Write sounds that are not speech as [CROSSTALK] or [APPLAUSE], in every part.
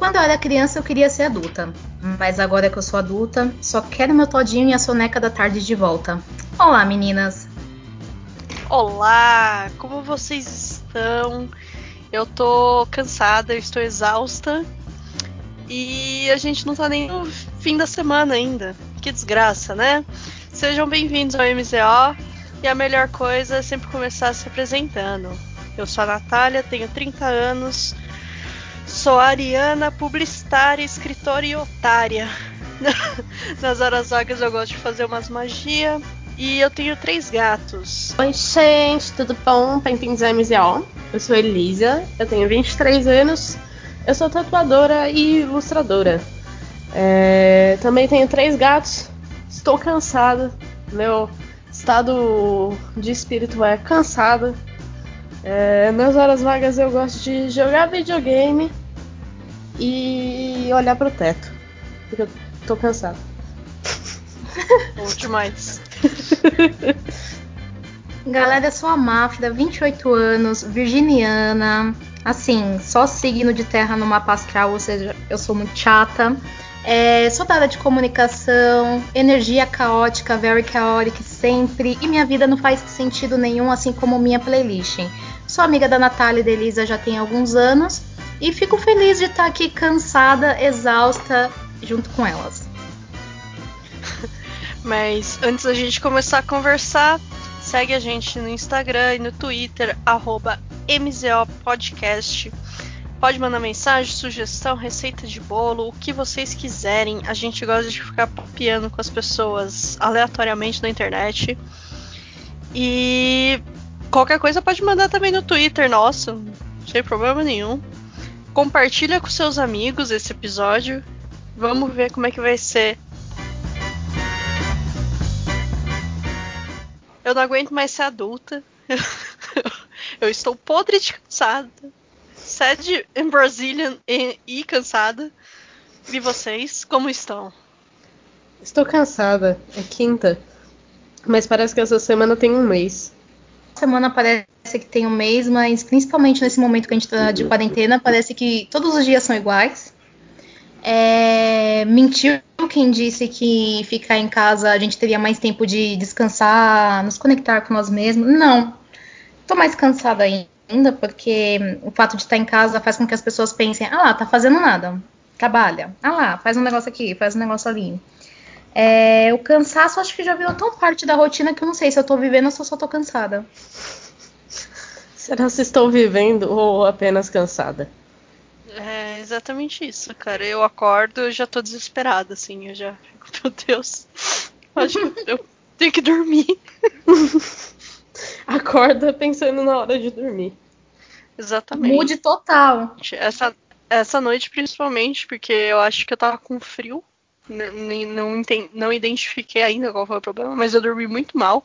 Quando eu era criança, eu queria ser adulta. Mas agora que eu sou adulta, só quero meu todinho e a soneca da tarde de volta. Olá, meninas! Olá! Como vocês estão? Eu tô cansada, eu estou exausta. E a gente não tá nem no fim da semana ainda. Que desgraça, né? Sejam bem-vindos ao MZO. E a melhor coisa é sempre começar se apresentando. Eu sou a Natália, tenho 30 anos, Sou ariana, publicitária, escritora e otária. [LAUGHS] Nas horas vagas eu gosto de fazer umas magia. E eu tenho três gatos. Oi, gente, tudo bom? Ao MZO. Eu sou Elisa, eu tenho 23 anos. Eu sou tatuadora e ilustradora. É, também tenho três gatos. Estou cansada. Meu estado de espírito é cansada. É, nas horas vagas eu gosto de jogar videogame e olhar pro teto. Porque eu tô cansado. [LAUGHS] Bom demais. [LAUGHS] Galera, eu sou a Máfida, 28 anos, virginiana. Assim, só signo de terra no mapa astral, ou seja, eu sou muito chata. É, sou da área de comunicação, energia caótica, very chaotic sempre, e minha vida não faz sentido nenhum, assim como minha playlist. Sou amiga da Natália e da Elisa já tem alguns anos, e fico feliz de estar aqui cansada, exausta, junto com elas. [LAUGHS] Mas antes da gente começar a conversar, segue a gente no Instagram e no Twitter, arroba MZOPodcast. Pode mandar mensagem, sugestão, receita de bolo, o que vocês quiserem. A gente gosta de ficar papiando com as pessoas aleatoriamente na internet. E qualquer coisa pode mandar também no Twitter nosso, sem problema nenhum. Compartilha com seus amigos esse episódio. Vamos ver como é que vai ser. Eu não aguento mais ser adulta. [LAUGHS] Eu estou podre de cansada. Sad em Brazilian e, e cansada. E vocês, como estão? Estou cansada. É quinta. Mas parece que essa semana tem um mês semana parece que tem um mês, mas principalmente nesse momento que a gente está de quarentena, parece que todos os dias são iguais. É, mentiu quem disse que ficar em casa a gente teria mais tempo de descansar, nos conectar com nós mesmos. Não. Tô mais cansada ainda, porque o fato de estar em casa faz com que as pessoas pensem: ah lá, tá fazendo nada. Trabalha. Ah lá, faz um negócio aqui, faz um negócio ali. É, o cansaço acho que já virou tão parte da rotina que eu não sei se eu tô vivendo ou se eu só tô cansada. Será que estou vivendo ou apenas cansada? É exatamente isso, cara. Eu acordo e já tô desesperada, assim. Eu já fico, [LAUGHS] meu Deus, acho que eu tenho que dormir. [LAUGHS] Acorda pensando na hora de dormir. Exatamente. Mude total. Essa, essa noite, principalmente, porque eu acho que eu tava com frio não, entendi, não identifiquei ainda qual foi o problema, mas eu dormi muito mal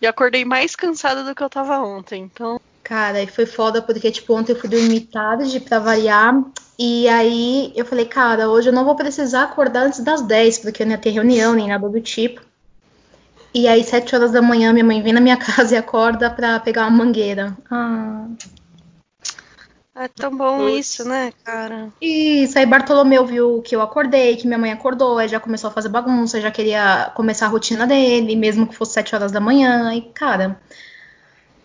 e acordei mais cansada do que eu tava ontem, então. Cara, e foi foda porque, tipo, ontem eu fui dormir tarde pra variar. E aí eu falei, cara, hoje eu não vou precisar acordar antes das 10, porque eu não ia ter reunião nem nada do tipo. E aí, 7 horas da manhã, minha mãe vem na minha [LAUGHS] casa e acorda pra pegar uma mangueira. Ah. É tão bom isso, né, cara? Isso, aí Bartolomeu viu que eu acordei, que minha mãe acordou, aí já começou a fazer bagunça, já queria começar a rotina dele, mesmo que fosse sete horas da manhã, e cara,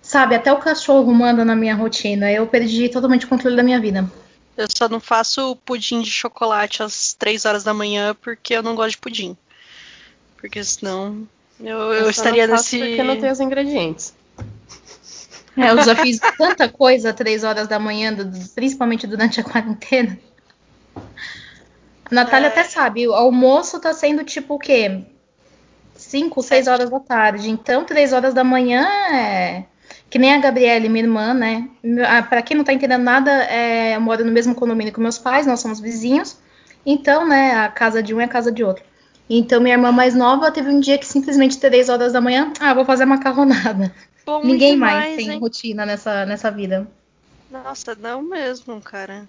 sabe, até o cachorro manda na minha rotina, eu perdi totalmente o controle da minha vida. Eu só não faço pudim de chocolate às três horas da manhã porque eu não gosto de pudim. Porque senão eu, eu, eu estaria nesse. Porque não tem os ingredientes. É, eu já fiz tanta coisa três horas da manhã, principalmente durante a quarentena. A Natália é. até sabe, o almoço tá sendo tipo o quê? Cinco, seis horas da tarde. Então, três horas da manhã é. Que nem a Gabriele, minha irmã, né? Ah, Para quem não tá entendendo nada, é, eu moro no mesmo condomínio com meus pais, nós somos vizinhos. Então, né, a casa de um é a casa de outro. Então, minha irmã mais nova teve um dia que simplesmente três horas da manhã, ah, vou fazer macarronada. Bom Ninguém demais, mais tem hein? rotina nessa, nessa vida. Nossa, não mesmo, cara.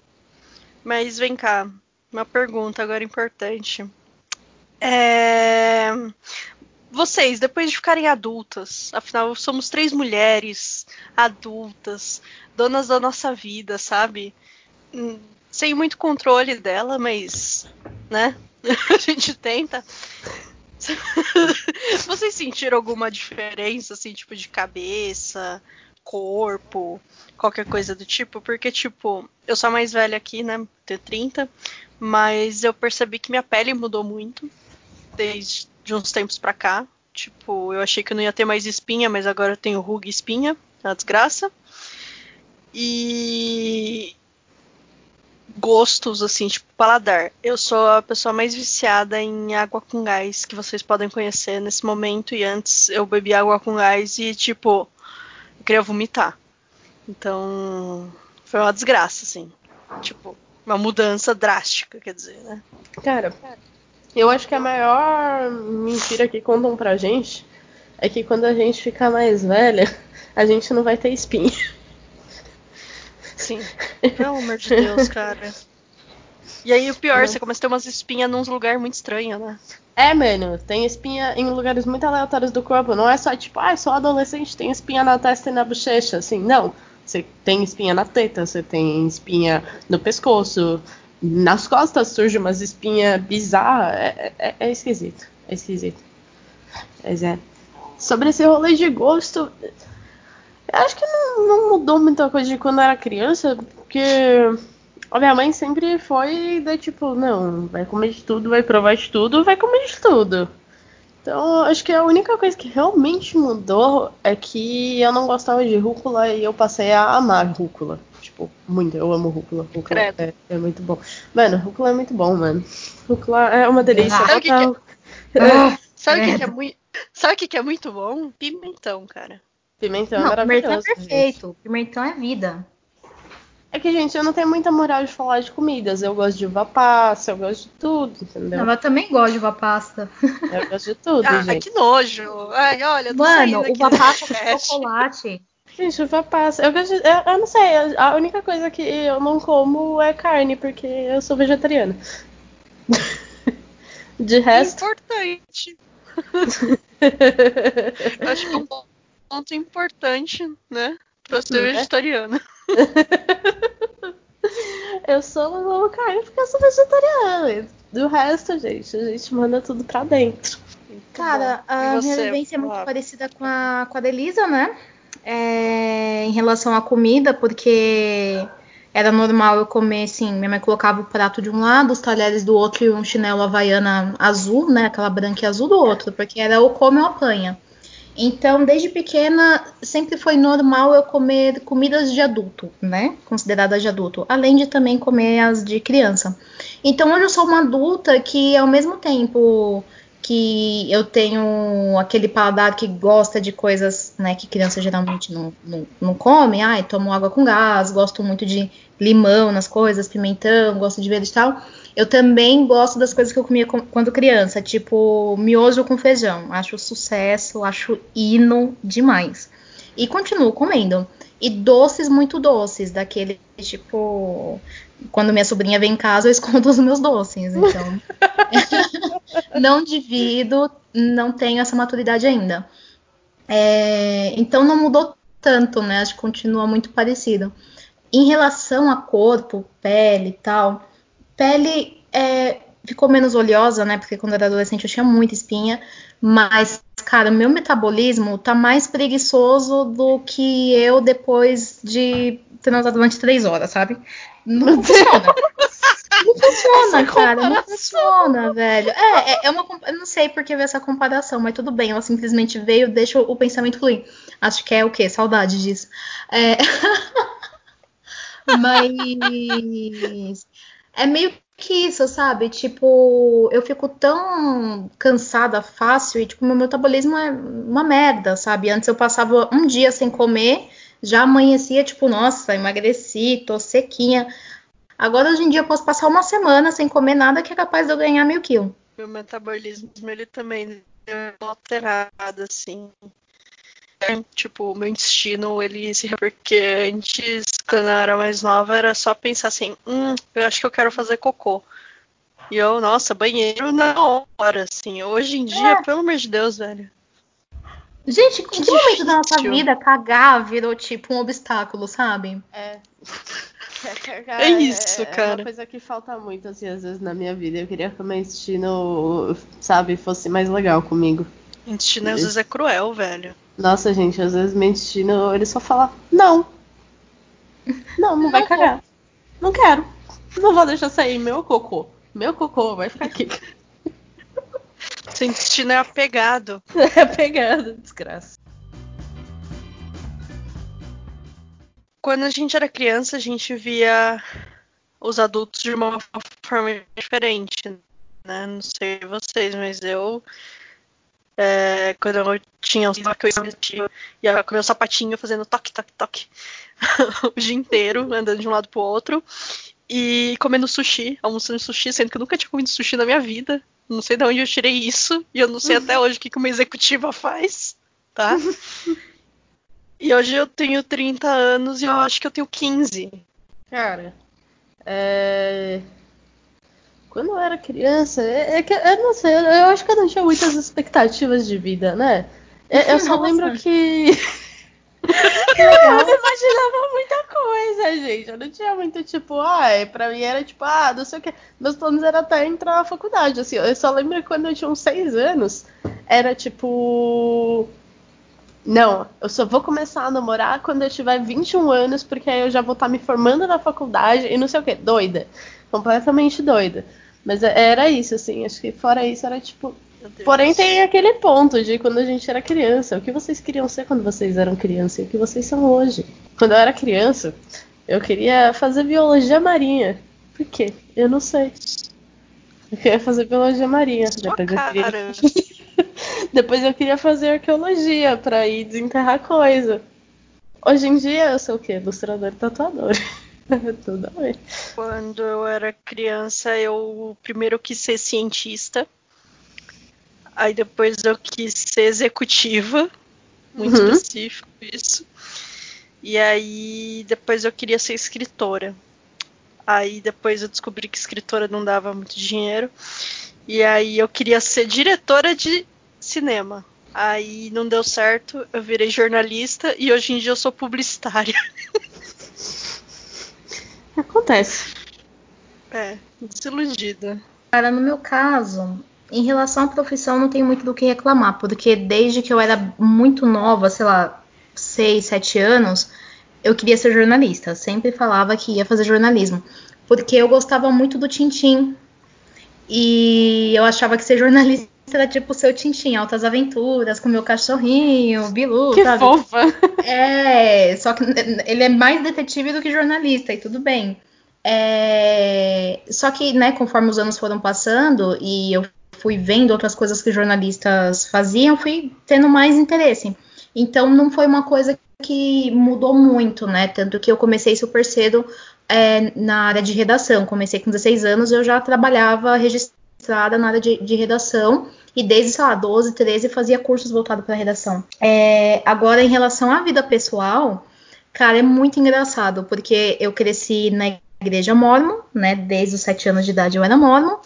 Mas vem cá, uma pergunta agora importante. É... Vocês, depois de ficarem adultas, afinal somos três mulheres adultas, donas da nossa vida, sabe? Hum, sem muito controle dela, mas, né? [LAUGHS] a gente tenta. [LAUGHS] Vocês sentiram alguma diferença, assim, tipo, de cabeça, corpo, qualquer coisa do tipo? Porque, tipo, eu sou a mais velha aqui, né? Tenho 30, mas eu percebi que minha pele mudou muito desde uns tempos pra cá. Tipo, eu achei que eu não ia ter mais espinha, mas agora eu tenho ruga e espinha, é uma desgraça. E gostos, assim, tipo, paladar. Eu sou a pessoa mais viciada em água com gás que vocês podem conhecer nesse momento. E antes eu bebi água com gás e, tipo, eu queria vomitar. Então, foi uma desgraça, assim. Tipo, uma mudança drástica, quer dizer, né? Cara, eu acho que a maior mentira que contam pra gente é que quando a gente ficar mais velha, a gente não vai ter espinha. Sim. Pelo amor de Deus, cara. E aí o pior, você começa a ter umas espinhas num lugar muito estranho, né? É, mano, tem espinha em lugares muito aleatórios do corpo. Não é só tipo, ah, sou adolescente, tem espinha na testa e na bochecha. Assim, não. Você tem espinha na teta, você tem espinha no pescoço, nas costas surge umas espinhas bizarras. É, é, é, esquisito. É esquisito. Mas é. Sobre esse rolê de gosto, acho que não, não, mudou muita coisa de quando eu era criança, porque a minha mãe sempre foi da tipo, não, vai comer de tudo, vai provar de tudo, vai comer de tudo. Então, acho que a única coisa que realmente mudou é que eu não gostava de rúcula e eu passei a amar rúcula. Tipo, muito, eu amo rúcula. Rúcula é, é, muito bom. Mano, rúcula é muito bom, mano. Rúcula é uma delícia. Sabe o que, que, é... Ah, [LAUGHS] Sabe que, que, é muito. Sabe o que, que é muito bom? Pimentão, cara. Pimentão é não, é maravilhoso. Pimentão é perfeito. Gente. Pimentão é vida. É que, gente, eu não tenho muita moral de falar de comidas. Eu gosto de uva passa, eu gosto de tudo, entendeu? Não, eu também gosto de uva pasta. Eu gosto de tudo, ah, gente. que nojo. Ai, olha, Mano, uva passa com chocolate. Gente, uva passa. Eu, gosto de, eu, eu, não sei, a única coisa que eu não como é carne, porque eu sou vegetariana. [LAUGHS] De resto. Importante. [LAUGHS] acho que é um ponto importante, né? Pra ser é? vegetariana. [LAUGHS] eu sou uma carne porque eu sou vegetariana. Do resto, gente, a gente manda tudo pra dentro. Cara, a minha vivência é muito parecida com a, com a Delisa, né? É, em relação à comida, porque era normal eu comer, assim, minha mãe colocava o prato de um lado, os talheres do outro e um chinelo havaiana azul, né? Aquela branca e azul do outro, porque era ou come ou apanha. Então, desde pequena, sempre foi normal eu comer comidas de adulto, né? Consideradas de adulto, além de também comer as de criança. Então, hoje eu sou uma adulta que, ao mesmo tempo que eu tenho aquele paladar que gosta de coisas né, que criança geralmente não, não, não come, ai, tomo água com gás, gosto muito de limão nas coisas, pimentão, gosto de verde e tal eu também gosto das coisas que eu comia quando criança, tipo miojo com feijão. Acho sucesso, acho hino demais. E continuo comendo. E doces muito doces, daquele tipo. Quando minha sobrinha vem em casa, eu escondo os meus doces. Então. [LAUGHS] não divido, não tenho essa maturidade ainda. É, então não mudou tanto, né? Acho que continua muito parecido. Em relação a corpo, pele e tal, Pele é, ficou menos oleosa, né? Porque quando eu era adolescente eu tinha muita espinha. Mas, cara, meu metabolismo tá mais preguiçoso do que eu depois de transar durante três horas, sabe? Não funciona. Não funciona, cara. Não funciona, velho. É, é, é uma. Eu não sei por que veio essa comparação, mas tudo bem. Ela simplesmente veio, deixa o pensamento fluir. Acho que é o quê? Saudade disso. É... [LAUGHS] mas é meio que isso, sabe? Tipo, eu fico tão cansada fácil e, tipo, meu metabolismo é uma merda, sabe? Antes eu passava um dia sem comer, já amanhecia, tipo, nossa, emagreci, tô sequinha. Agora, hoje em dia, eu posso passar uma semana sem comer nada que é capaz de eu ganhar mil quilos. Meu metabolismo, ele também deu alterado, assim. Tipo, o meu intestino, ele se porque antes, quando eu era mais nova, era só pensar assim, hum, eu acho que eu quero fazer cocô. E eu, nossa, banheiro na hora, assim. Hoje em dia, é. pelo amor de Deus, velho. Gente, em que momento da nossa vida cagar virou tipo um obstáculo, sabe? É. [LAUGHS] É isso, É cara. uma coisa que falta muito, assim, às vezes na minha vida. Eu queria que o meu destino, sabe, fosse mais legal comigo. Intestino às vezes é cruel, velho. Nossa, gente, às vezes meu destino, ele só fala, não. Não, não vai cagar. Não quero. Não vou deixar sair meu cocô. Meu cocô vai ficar aqui. [LAUGHS] Seu intestino é apegado. [LAUGHS] É pegado, desgraça. Quando a gente era criança, a gente via os adultos de uma forma diferente, né? Não sei vocês, mas eu. É, quando eu tinha uns que eu ia, ia com meu sapatinho fazendo toque, toque, toque [LAUGHS] o dia inteiro, andando de um lado pro outro. E comendo sushi, almoçando sushi, sendo que eu nunca tinha comido sushi na minha vida. Não sei de onde eu tirei isso. E eu não sei até hoje o que que uma executiva faz, tá? [LAUGHS] E hoje eu tenho 30 anos e eu acho que eu tenho 15. Cara, é... quando eu era criança, é, é que eu não sei, eu, eu acho que eu não tinha muitas expectativas de vida, né? Eu, eu só lembro que. [LAUGHS] eu não imaginava muita coisa, gente. Eu não tinha muito, tipo, ai, pra mim era tipo, ah, não sei o que. Meus planos era até entrar na faculdade, assim. Eu só lembro que quando eu tinha uns seis anos, era tipo. Não, eu só vou começar a namorar quando eu tiver 21 anos, porque aí eu já vou estar me formando na faculdade e não sei o que. Doida. Completamente doida. Mas é- era isso, assim. Acho que fora isso era tipo. Porém, tem aquele ponto de quando a gente era criança. O que vocês queriam ser quando vocês eram criança e o que vocês são hoje. Quando eu era criança, eu queria fazer biologia marinha. Por quê? Eu não sei. Eu queria fazer biologia marinha. Sua Depois eu queria... [LAUGHS] Depois eu queria fazer arqueologia pra ir desenterrar coisa. Hoje em dia eu sou o quê? Ilustrador e tatuador. [LAUGHS] [LAUGHS] Tudo ver. Quando eu era criança, eu primeiro quis ser cientista. Aí depois eu quis ser executiva. Muito Uhum. específico isso. E aí depois eu queria ser escritora. Aí depois eu descobri que escritora não dava muito dinheiro. E aí eu queria ser diretora de cinema. Aí não deu certo, eu virei jornalista e hoje em dia eu sou publicitária. [LAUGHS] Acontece. É, desiludida. Cara, no meu caso, em relação à profissão, não tenho muito do que reclamar, porque desde que eu era muito nova, sei lá, 6, 7 anos, eu queria ser jornalista. Sempre falava que ia fazer jornalismo, porque eu gostava muito do Tintim. E eu achava que ser jornalista era tipo o Tintim, altas aventuras, com meu cachorrinho, Bilu, Que sabe? fofa. É, só que ele é mais detetive do que jornalista, e tudo bem. É, só que, né, conforme os anos foram passando e eu fui vendo outras coisas que jornalistas faziam, fui tendo mais interesse. Então não foi uma coisa que mudou muito, né? Tanto que eu comecei super cedo é, na área de redação. Comecei com 16 anos, eu já trabalhava registrada na área de, de redação. E desde, sei lá, 12, 13 fazia cursos voltados para redação. É, agora, em relação à vida pessoal, cara, é muito engraçado, porque eu cresci na igreja mormon, né? Desde os 7 anos de idade eu era mormon.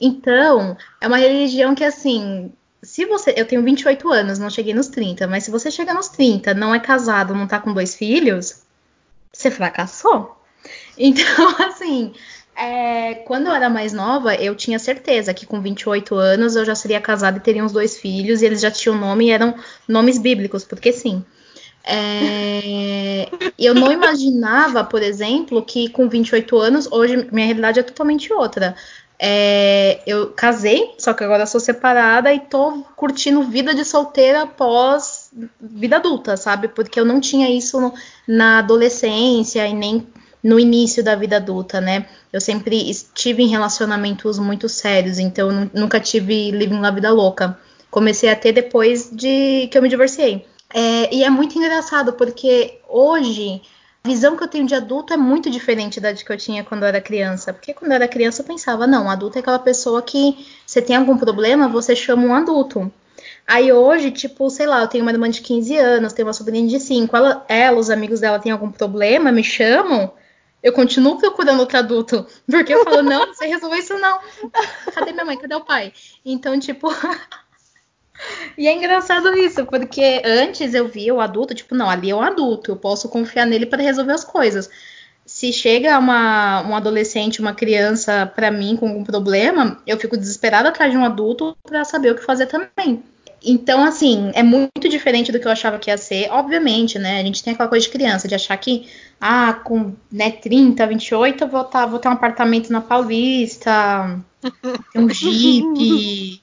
Então, é uma religião que, assim, se você. Eu tenho 28 anos, não cheguei nos 30, mas se você chega nos 30, não é casado, não tá com dois filhos, você fracassou. [LAUGHS] Então, assim, é, quando eu era mais nova, eu tinha certeza que com 28 anos eu já seria casada e teria uns dois filhos, e eles já tinham nome e eram nomes bíblicos, porque sim. É, [LAUGHS] eu não imaginava, por exemplo, que com 28 anos, hoje minha realidade é totalmente outra. É, eu casei, só que agora sou separada e tô curtindo vida de solteira após vida adulta, sabe? Porque eu não tinha isso no- na adolescência e nem no início da vida adulta, né? Eu sempre estive em relacionamentos muito sérios, então eu nu- nunca tive living la vida louca. Comecei a ter depois de que eu me divorciei. É, e é muito engraçado, porque hoje a visão que eu tenho de adulto é muito diferente da que eu tinha quando eu era criança. Porque quando eu era criança eu pensava, não, adulto é aquela pessoa que você tem algum problema, você chama um adulto. Aí hoje, tipo, sei lá, eu tenho uma irmã de 15 anos, tenho uma sobrinha de 5. Ela, ela, os amigos dela têm algum problema, me chamam, eu continuo procurando outro adulto. Porque eu falo, não, você resolveu isso não. [LAUGHS] Cadê minha mãe? Cadê o pai? Então, tipo. [LAUGHS] E é engraçado isso, porque antes eu via o adulto, tipo, não, ali é um adulto, eu posso confiar nele para resolver as coisas. se chega uma, um adolescente, uma criança para mim com algum problema, eu fico desesperada atrás de um adulto para saber o que fazer também. Então, assim, é muito diferente do que eu achava que ia ser. Obviamente, né? A gente tem aquela coisa de criança, de achar que, ah, com né, 30, 28, eu vou, tá, vou ter um apartamento na Paulista, [LAUGHS] um Jeep,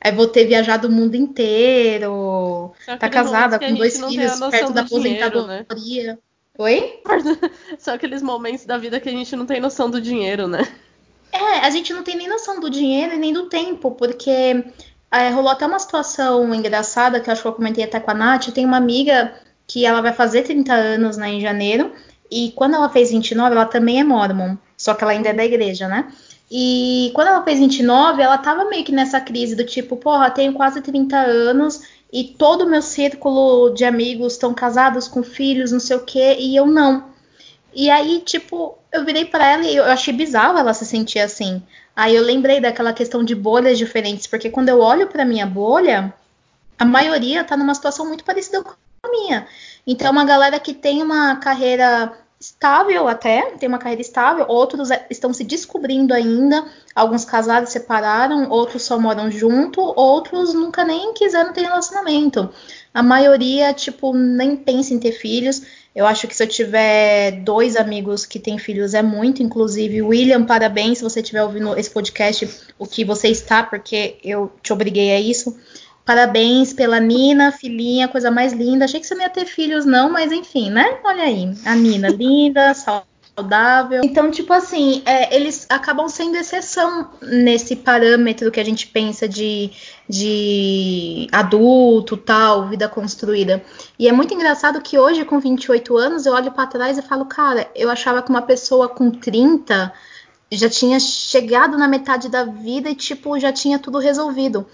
aí vou ter viajado o mundo inteiro, tá casada com dois filhos perto da aposentadoria. Dinheiro, né? Oi? [LAUGHS] São aqueles momentos da vida que a gente não tem noção do dinheiro, né? É, a gente não tem nem noção do dinheiro e nem do tempo, porque é, rolou até uma situação engraçada que eu acho que eu comentei até com a Nath. Tenho uma amiga que ela vai fazer 30 anos né, em janeiro. E quando ela fez 29, ela também é mormon. Só que ela ainda é da igreja, né? E quando ela fez 29, ela tava meio que nessa crise do tipo, porra, tenho quase 30 anos e todo o meu círculo de amigos estão casados com filhos, não sei o quê, e eu não. E aí, tipo, eu virei para ela e eu achei bizarro ela se sentir assim. Aí eu lembrei daquela questão de bolhas diferentes, porque quando eu olho para minha bolha, a maioria tá numa situação muito parecida com a minha. Então, é uma galera que tem uma carreira estável até, tem uma carreira estável, outros é, estão se descobrindo ainda, alguns casados separaram, outros só moram junto, outros nunca nem quiseram ter relacionamento. A maioria, tipo, nem pensa em ter filhos. Eu acho que se eu tiver dois amigos que têm filhos é muito, inclusive William, parabéns se você estiver ouvindo esse podcast, o que você está, porque eu te obriguei a isso. Parabéns pela Nina, filhinha, coisa mais linda. Achei que você não ia ter filhos, não, mas enfim, né? Olha aí, a Nina, linda, [LAUGHS] saudável. Então, tipo assim, é, eles acabam sendo exceção nesse parâmetro que a gente pensa de, de adulto, tal, vida construída. E é muito engraçado que hoje, com 28 anos, eu olho para trás e falo, cara, eu achava que uma pessoa com 30 já tinha chegado na metade da vida e, tipo, já tinha tudo resolvido.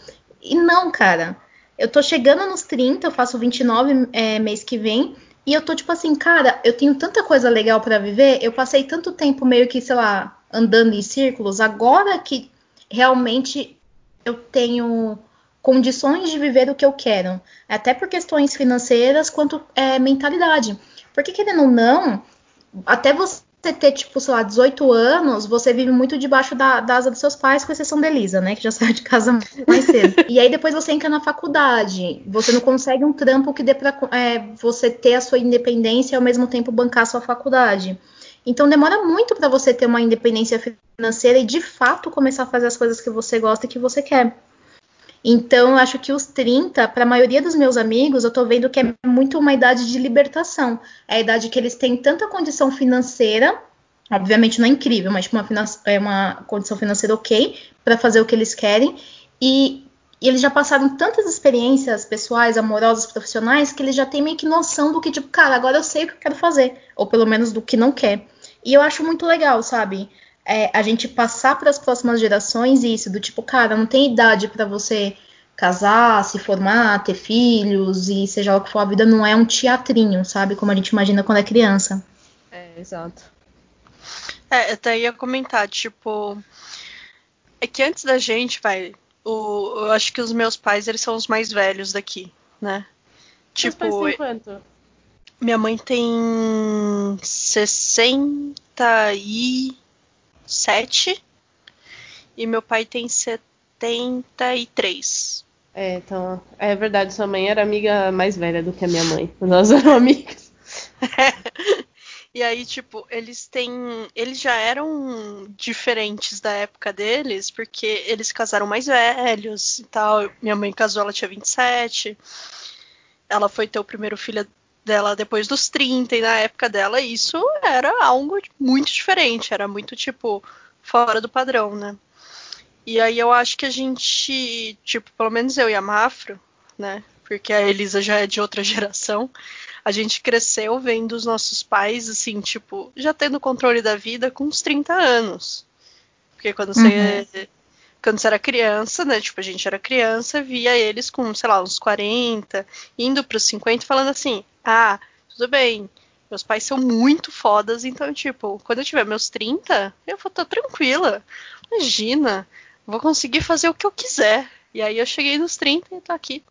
E não, cara. Eu tô chegando nos 30, eu faço 29 é, mês que vem. E eu tô tipo assim, cara, eu tenho tanta coisa legal para viver. Eu passei tanto tempo meio que, sei lá, andando em círculos. Agora que realmente eu tenho condições de viver o que eu quero. Até por questões financeiras quanto é, mentalidade. Porque querendo ou não, até você você ter, tipo, sei lá, 18 anos, você vive muito debaixo da, da asa dos seus pais, com exceção da Elisa, né? Que já [LAUGHS] saiu de casa mais cedo. e aí depois você entra na faculdade. Você não consegue um trampo que dê pra é, você ter a sua independência e ao mesmo tempo bancar a sua faculdade. Então demora muito para você ter uma independência financeira e de fato começar a fazer as coisas que você gosta e que você quer. Então, acho que os 30, para a maioria dos meus amigos, eu estou vendo que é muito uma idade de libertação. É a idade que eles têm tanta condição financeira, obviamente não é incrível, mas tipo uma, é uma condição financeira ok, para fazer o que eles querem. E, e, eles já passaram tantas experiências pessoais, amorosas, profissionais, que eles já têm meio que noção do que, tipo, cara, agora eu sei o que eu quero fazer. Ou pelo menos do que não quer. E eu acho muito legal, sabe? É, a gente passar para as próximas gerações isso, do tipo, cara, não tem idade para você casar, se formar, ter filhos e seja o que for, a vida não é um teatrinho, sabe? Como a gente imagina quando é criança. É, exato. É, até ia comentar, tipo, é que antes da gente, vai, o, eu acho que os meus pais, eles são os mais velhos daqui, né? Tipo, pais têm quanto? Minha mãe tem 60 e 7 e meu pai tem 73. É, então, é verdade, sua mãe era amiga mais velha do que a minha mãe. Nós éramos amigas. É. [LAUGHS] E aí, tipo, eles têm. Eles já eram diferentes da época deles, porque eles casaram mais velhos e tal. Minha mãe casou, ela tinha 27. Ela foi ter o primeiro filho dela depois dos 30, e na época dela isso era algo muito diferente, era muito tipo fora do padrão, né? E aí eu acho que a gente, tipo, pelo menos eu e a Mafro, né? Porque a Elisa já é de outra [LAUGHS] geração, a gente cresceu vendo os nossos pais, assim, tipo, já tendo controle da vida com uns 30 anos. Porque quando você. Quando você era criança, né? Tipo, a gente era criança, via eles com, sei lá, uns 40, indo para os 50, falando assim: ah, tudo bem, meus pais são muito fodas, então, tipo, quando eu tiver meus 30, eu vou estar tranquila. Imagina, vou conseguir fazer o que eu quiser. E aí eu cheguei nos 30 e tô aqui.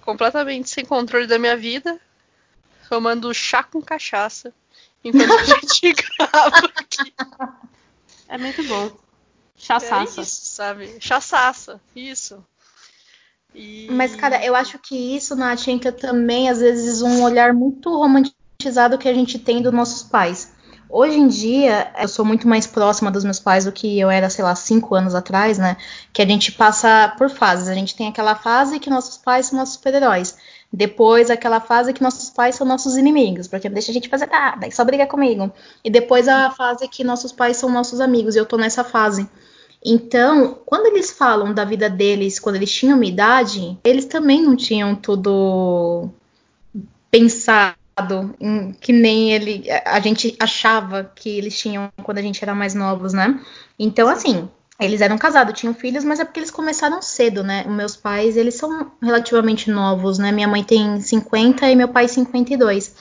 Completamente sem controle da minha vida, tomando chá com cachaça enquanto a gente [LAUGHS] grava aqui. É muito bom. É Chaçaça. isso, sabe? Chaçaça, isso. E... Mas, cara, eu acho que isso, Nath, entra também, às vezes, um olhar muito romantizado que a gente tem dos nossos pais. Hoje em dia, eu sou muito mais próxima dos meus pais do que eu era, sei lá, cinco anos atrás, né? Que a gente passa por fases. A gente tem aquela fase que nossos pais são nossos super-heróis. Depois, aquela fase que nossos pais são nossos inimigos, porque não deixa a gente fazer nada, só briga comigo. E depois a fase que nossos pais são nossos amigos, e eu tô nessa fase. Então, quando eles falam da vida deles, quando eles tinham uma idade, eles também não tinham tudo pensado em- que nem ele a gente achava que eles tinham quando a gente era mais novos, né? Então, assim, eles eram casados, tinham filhos, mas é porque eles começaram cedo, né? Meus pais, eles são relativamente novos, né? Minha mãe tem 50 e meu pai 52.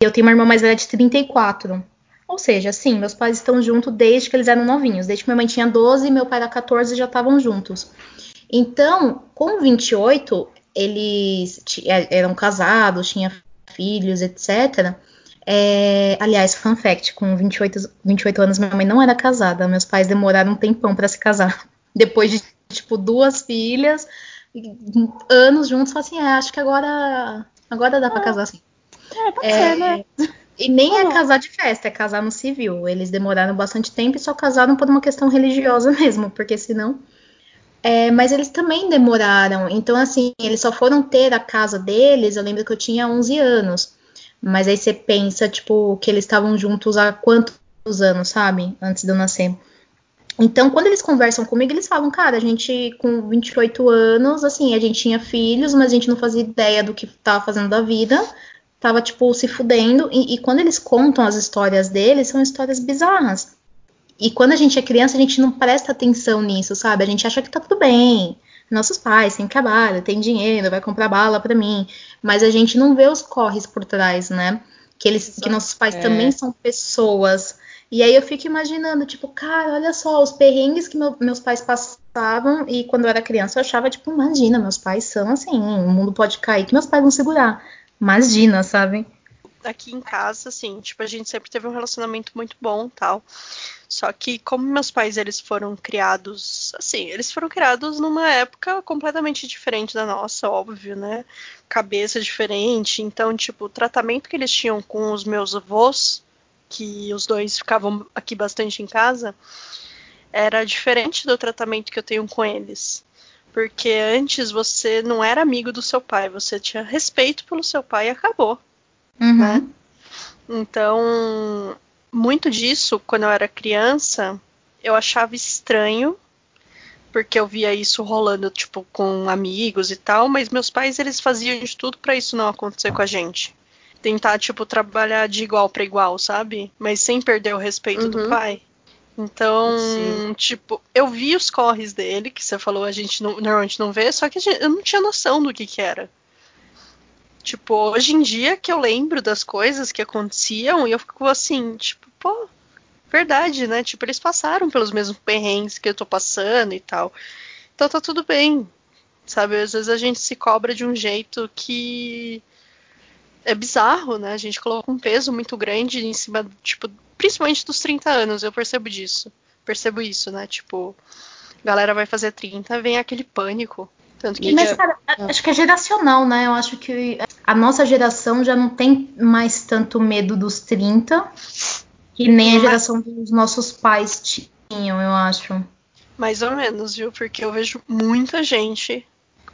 E eu tenho uma irmã mais velha de 34. Ou seja, sim, meus pais estão juntos desde que eles eram novinhos. Desde que minha mãe tinha 12 e meu pai era 14 já estavam juntos. Então, com 28, eles é, eram casados, tinham filhos, etc. É, aliás, fun fact, com 28, 28 anos minha mãe não era casada. Meus pais demoraram um tempão para se casar. [LAUGHS] Depois de, tipo, duas filhas, anos juntos, assim, é, acho que agora, agora dá para casar assim. É, pode É, ser, né? E nem é casar de festa, é casar no civil. Eles demoraram bastante tempo e só casaram por uma questão religiosa [LAUGHS] mesmo, porque senão. É, mas eles também demoraram. Então, assim, eles só foram ter a casa deles. Eu lembro que eu tinha 11 anos. Mas aí você pensa, tipo, que eles estavam juntos há quantos anos, sabe? Antes de eu nascer. Então, quando eles conversam comigo, eles falam, cara, a gente com 28 anos, assim, a gente tinha filhos, mas a gente não fazia ideia do que tava fazendo da vida tava, tipo, se fudendo. E, e quando eles contam as histórias deles, são histórias bizarras. E quando a gente é criança, a gente não presta atenção nisso, sabe? A gente acha que tá tudo bem. Nossos pais têm trabalho, têm dinheiro, vai comprar bala pra mim. Mas a gente não vê os corres por trás, né? Que, eles, que nossos pais É. também são pessoas. E aí eu fico imaginando, tipo, cara, olha só, os perrengues que meu- meus pais passavam. E quando eu era criança, eu achava, tipo, imagina, meus pais são assim, o mundo pode cair, que meus pais vão segurar. Imagina, sabe? aqui em casa, assim, tipo, a gente sempre teve um relacionamento muito bom, tal. Só que como meus pais eles foram criados, assim, eles foram criados numa época completamente diferente da nossa, óbvio, né? Cabeça diferente, então, tipo, o tratamento que eles tinham com os meus avós, que os dois ficavam aqui bastante em casa, era diferente do tratamento que eu tenho com eles. Porque antes você não era amigo do seu pai, você tinha respeito pelo seu pai e acabou. Uhum. Né? Então, muito disso, quando eu era criança, eu achava estranho, porque eu via isso rolando, tipo, com amigos e tal, mas meus pais, eles faziam de tudo pra isso não acontecer com a gente. Tentar, tipo, trabalhar de igual pra igual, sabe? Mas sem perder o respeito do Uhum. pai. Então, Sim. tipo, eu vi os corres dele, que você falou, a gente não- normalmente não vê, só que gente- eu não tinha noção do que que era. Tipo, hoje em dia que eu lembro das coisas que aconteciam e eu fico assim, tipo, pô, verdade, né? Tipo, eles passaram pelos mesmos perrengues que eu tô passando e tal. Então tá tudo bem. Sabe, às vezes a gente se cobra de um jeito que é bizarro, né? A gente coloca um peso muito grande em cima, tipo, principalmente dos 30 anos, eu percebo disso. Percebo isso, né? Tipo, a galera vai fazer 30, vem aquele pânico. Tanto que Mas, cara, acho que é geracional, né? Eu acho que a nossa geração já não tem mais tanto medo dos 30 que nem a geração dos nossos pais tinham, eu acho. Mais ou menos, viu? Porque eu vejo muita gente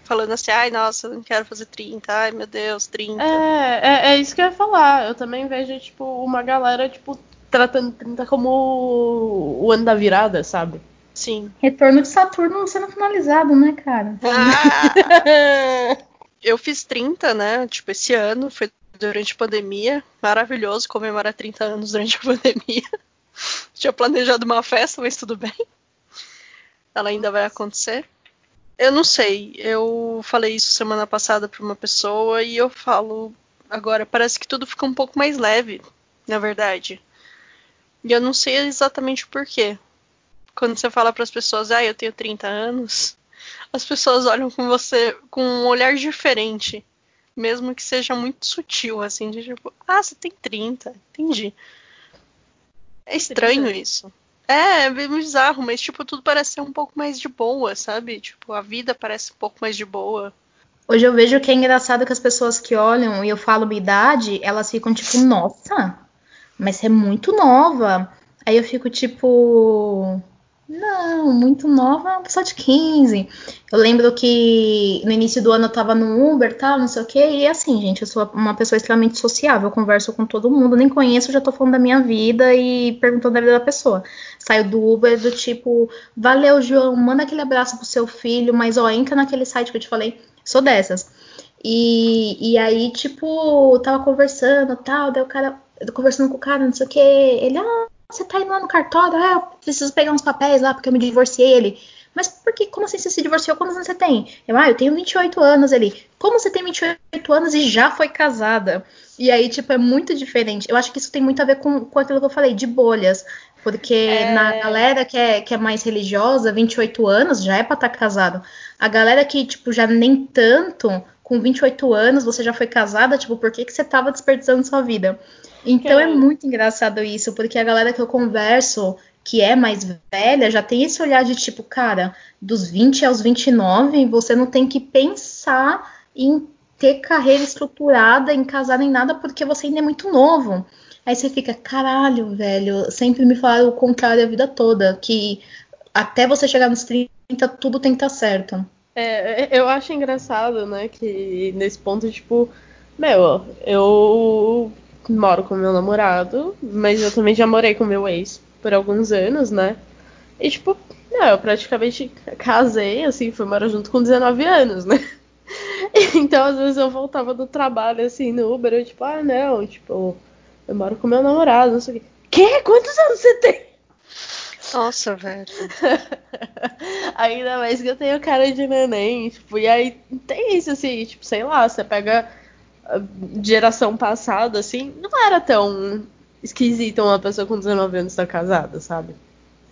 falando assim, ai, nossa, eu não quero fazer 30, ai, meu Deus, 30. É, é, é isso que eu ia falar. Eu também vejo, tipo, uma galera, tipo, tratando 30 como o ano da virada, sabe? Sim. Retorno de Saturno sendo finalizado, né, cara? [LAUGHS] eu fiz 30, né? Tipo, esse ano, foi durante a pandemia. Maravilhoso comemorar 30 anos durante a [LAUGHS] pandemia. Tinha planejado uma festa, mas tudo bem. Ela ainda vai acontecer. Eu não sei. Eu falei isso semana passada para uma pessoa e eu falo agora. Parece que tudo fica um pouco mais leve, na verdade. E eu não sei exatamente o porquê. Quando você fala para as pessoas, ah, eu tenho 30 anos, as pessoas olham com você com um olhar diferente. mesmo que seja muito sutil, assim, de tipo, ah, você tem 30, entendi. É estranho 30. isso. É, é bem bizarro, mas tipo, tudo parece ser um pouco mais de boa, sabe? Tipo, a vida parece um pouco mais de boa. Hoje eu vejo que é engraçado que as pessoas que olham e eu falo minha idade, elas ficam tipo, nossa, mas você é muito nova. Aí eu fico tipo, não, muito nova, só de 15. Eu lembro que no início do ano eu tava no Uber, tal, não sei o quê. E assim, gente, eu sou uma pessoa extremamente sociável, eu converso com todo mundo, nem conheço, já tô falando da minha vida e perguntando da vida da pessoa. Saio do Uber do tipo, valeu, João, manda aquele abraço pro seu filho, mas ó, entra naquele site que eu te falei. Sou dessas. E, e aí, tipo, tava conversando tal, daí o cara, conversando com o cara, não sei o que, ele, ah, você tá indo lá no cartório, ah, eu preciso pegar uns papéis lá porque eu me divorciei ele. Mas por que, como assim você se divorciou? Quantos anos você tem? Eu, ah, eu tenho 28 anos ele. Como você tem 28 anos e já foi casada? E aí, tipo, é muito diferente. Eu acho que isso tem muito a ver com, com aquilo que eu falei, de bolhas. Porque é... na galera que é, que é mais religiosa, 28 anos já é pra estar tá casado. A galera que, tipo, já nem tanto, com 28 anos, você já foi casada, tipo, por que, que você tava desperdiçando sua vida? Então é muito engraçado isso, porque a galera que eu converso, que é mais velha, já tem esse olhar de tipo, cara, dos 20 aos 29, você não tem que pensar em ter carreira estruturada, em casar nem nada, porque você ainda é muito novo. Aí você fica, caralho, velho, sempre me falaram o contrário a vida toda, que até você chegar nos 30, tudo tem que estar tá certo. É, eu acho engraçado, né, que nesse ponto, tipo, meu, eu moro com meu namorado, mas eu também já morei com meu ex por alguns anos, né? E tipo, não, eu praticamente casei, assim, fui morar junto com 19 anos, né? [LAUGHS] Então, às vezes eu voltava do trabalho, assim, no Uber, eu tipo, ah, não, tipo, eu moro com meu namorado, não sei o quê. Quê? Quantos anos você tem? Nossa, velho. [LAUGHS] Ainda mais que eu tenho cara de neném, tipo, e aí tem isso, assim, tipo, sei lá, você pega geração passada, assim, não era tão esquisito uma pessoa com 19 anos estar casada, sabe?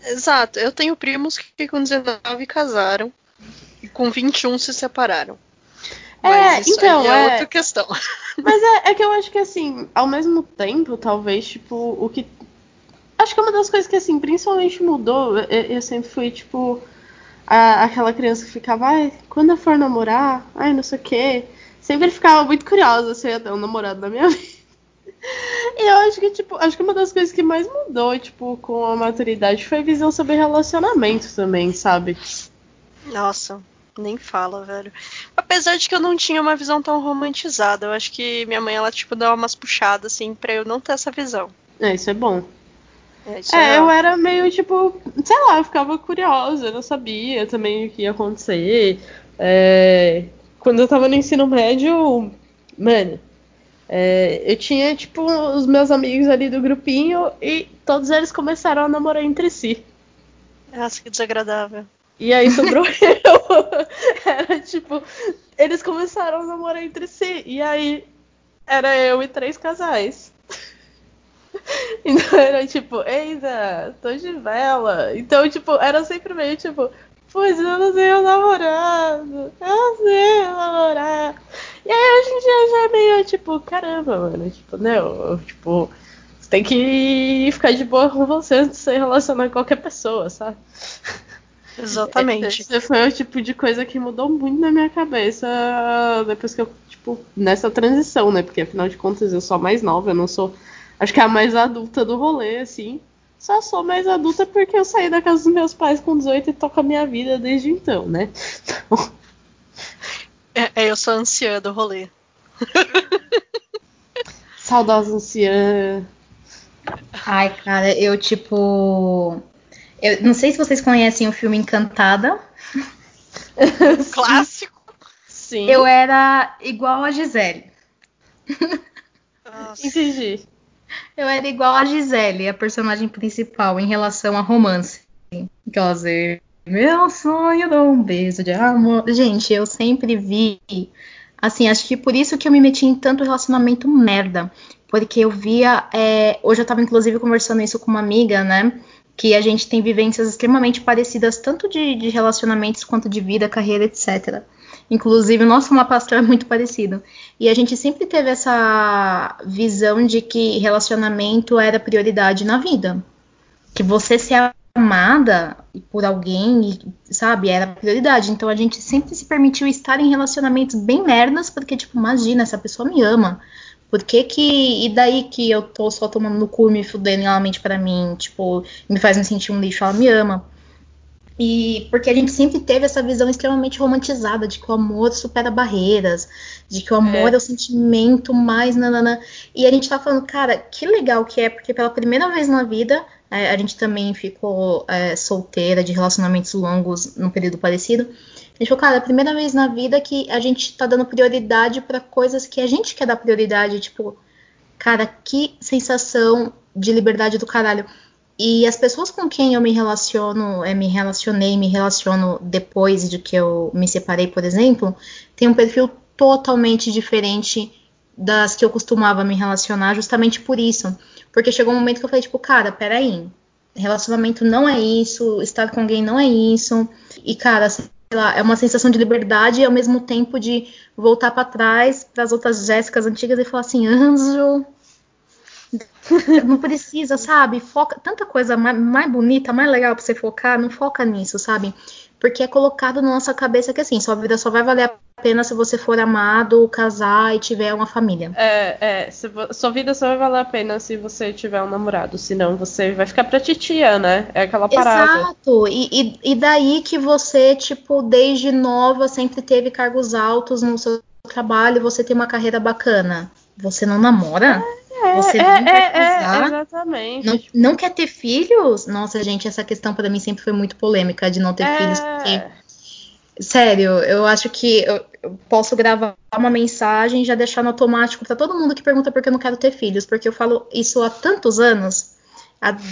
Exato. Eu tenho primos que com 19 casaram e com 21 se separaram. É, Mas isso então, é, é outra questão. [LAUGHS] Mas é, é que eu acho que assim, ao mesmo tempo, talvez, tipo, o que. Acho que é uma das coisas que, assim, principalmente mudou, eu, eu sempre fui, tipo, a, aquela criança que ficava, ai, quando eu for namorar, ai, não sei o quê sempre ficava muito curiosa se eu ia ter um namorado na minha [LAUGHS] vida. E eu acho que, tipo, acho que uma das coisas que mais mudou, tipo, com a maturidade foi a visão sobre relacionamento também, sabe? Nossa, nem fala, velho. Apesar de que eu não tinha uma visão tão romantizada, eu acho que minha mãe, ela, tipo, dava umas puxadas, assim, pra eu não ter essa visão. É, isso é bom. É, é, é eu era meio, tipo, sei lá, eu ficava curiosa, eu não sabia também o que ia acontecer. É, quando eu tava no ensino médio, mano, é, eu tinha, tipo, os meus amigos ali do grupinho e todos eles começaram a namorar entre si. Nossa, que desagradável. E aí sobrou [LAUGHS] eu. [LAUGHS] Era tipo, eles começaram a namorar entre si. E aí era eu e três casais. [LAUGHS] Então era tipo, eita, tô de vela. Então, tipo, era sempre meio tipo, Pois eu não tenho namorado. Eu não sei namorar. E aí hoje em dia já é meio tipo, caramba, mano. Tipo, não, tipo, você tem que ficar de boa com você antes de se relacionar com qualquer pessoa, sabe? [LAUGHS] Exatamente. Esse foi o tipo de coisa que mudou muito na minha cabeça depois que eu, tipo, nessa transição, né? Porque afinal de contas eu sou a mais nova, eu não sou. Acho que é a mais adulta do rolê, assim. Só sou mais adulta porque eu saí da casa dos meus pais com 18 e toco a minha vida desde então, né? Então... É, é, eu sou anciã do rolê. [LAUGHS] Saudosa anciã. Ai, cara, eu tipo. Eu não sei se vocês conhecem o filme Encantada. [LAUGHS] Clássico. Sim. Eu era igual a Gisele. Nossa. Entendi. Eu era igual a Gisele, a personagem principal, em relação a romance. Aquelas. Meu sonho dá um beijo de amor. Gente, eu sempre vi. Assim, acho que por isso que eu me meti em tanto relacionamento merda. Porque eu via. É, hoje eu tava, inclusive, conversando isso com uma amiga, né? que a gente tem vivências extremamente parecidas, tanto de, de relacionamentos quanto de vida, carreira, etc. Inclusive, o nosso mapa astral é muito parecido. E a gente sempre teve essa visão de que relacionamento era prioridade na vida. Que você ser amada por alguém, sabe, era prioridade. Então a gente sempre se permitiu estar em relacionamentos bem merdas, porque, tipo, imagina, essa pessoa me ama. Por que que. E daí que eu tô só tomando no cu e me fudendo realmente para mim? Tipo, me faz me sentir um lixo, ela me ama. E porque a gente sempre teve essa visão extremamente romantizada de que o amor supera barreiras, de que o amor é, é o sentimento mais nanana. E a gente tá falando, cara, que legal que é, porque pela primeira vez na vida é, a gente também ficou é, solteira de relacionamentos longos num período parecido. A gente falou, cara, é a primeira vez na vida que a gente tá dando prioridade para coisas que a gente quer dar prioridade. Tipo, cara, que sensação de liberdade do caralho. E as pessoas com quem eu me relaciono, é, me relacionei, me relaciono depois de que eu me separei, por exemplo, tem um perfil totalmente diferente das que eu costumava me relacionar, justamente por isso. Porque chegou um momento que eu falei, tipo, cara, peraí, relacionamento não é isso, estar com alguém não é isso. E, cara, lá, é uma sensação de liberdade e ao mesmo tempo de voltar para trás para as outras Jéssicas antigas e falar assim, anjo, [LAUGHS] não precisa, sabe? Foca tanta coisa mais, mais bonita, mais legal para você focar, não foca nisso, sabe? Porque é colocado na nossa cabeça que assim, sua vida só vai valer a pena se você for amado, casar e tiver uma família. É, é. sua vida só vai valer a pena se você tiver um namorado. Senão você vai ficar pra titia, né? É aquela parada. Exato. E, e, e daí que você, tipo, desde nova sempre teve cargos altos no seu trabalho, você tem uma carreira bacana. Você não namora? É. Você é, não é, é, casar, é, exatamente. Não, não, quer ter filhos? Nossa, gente, essa questão para mim sempre foi muito polêmica de não ter é... filhos, porque sério, eu acho que eu, eu, posso gravar uma mensagem e já deixar no automático para todo mundo que pergunta por que eu não quero ter filhos, porque eu falo isso há tantos anos.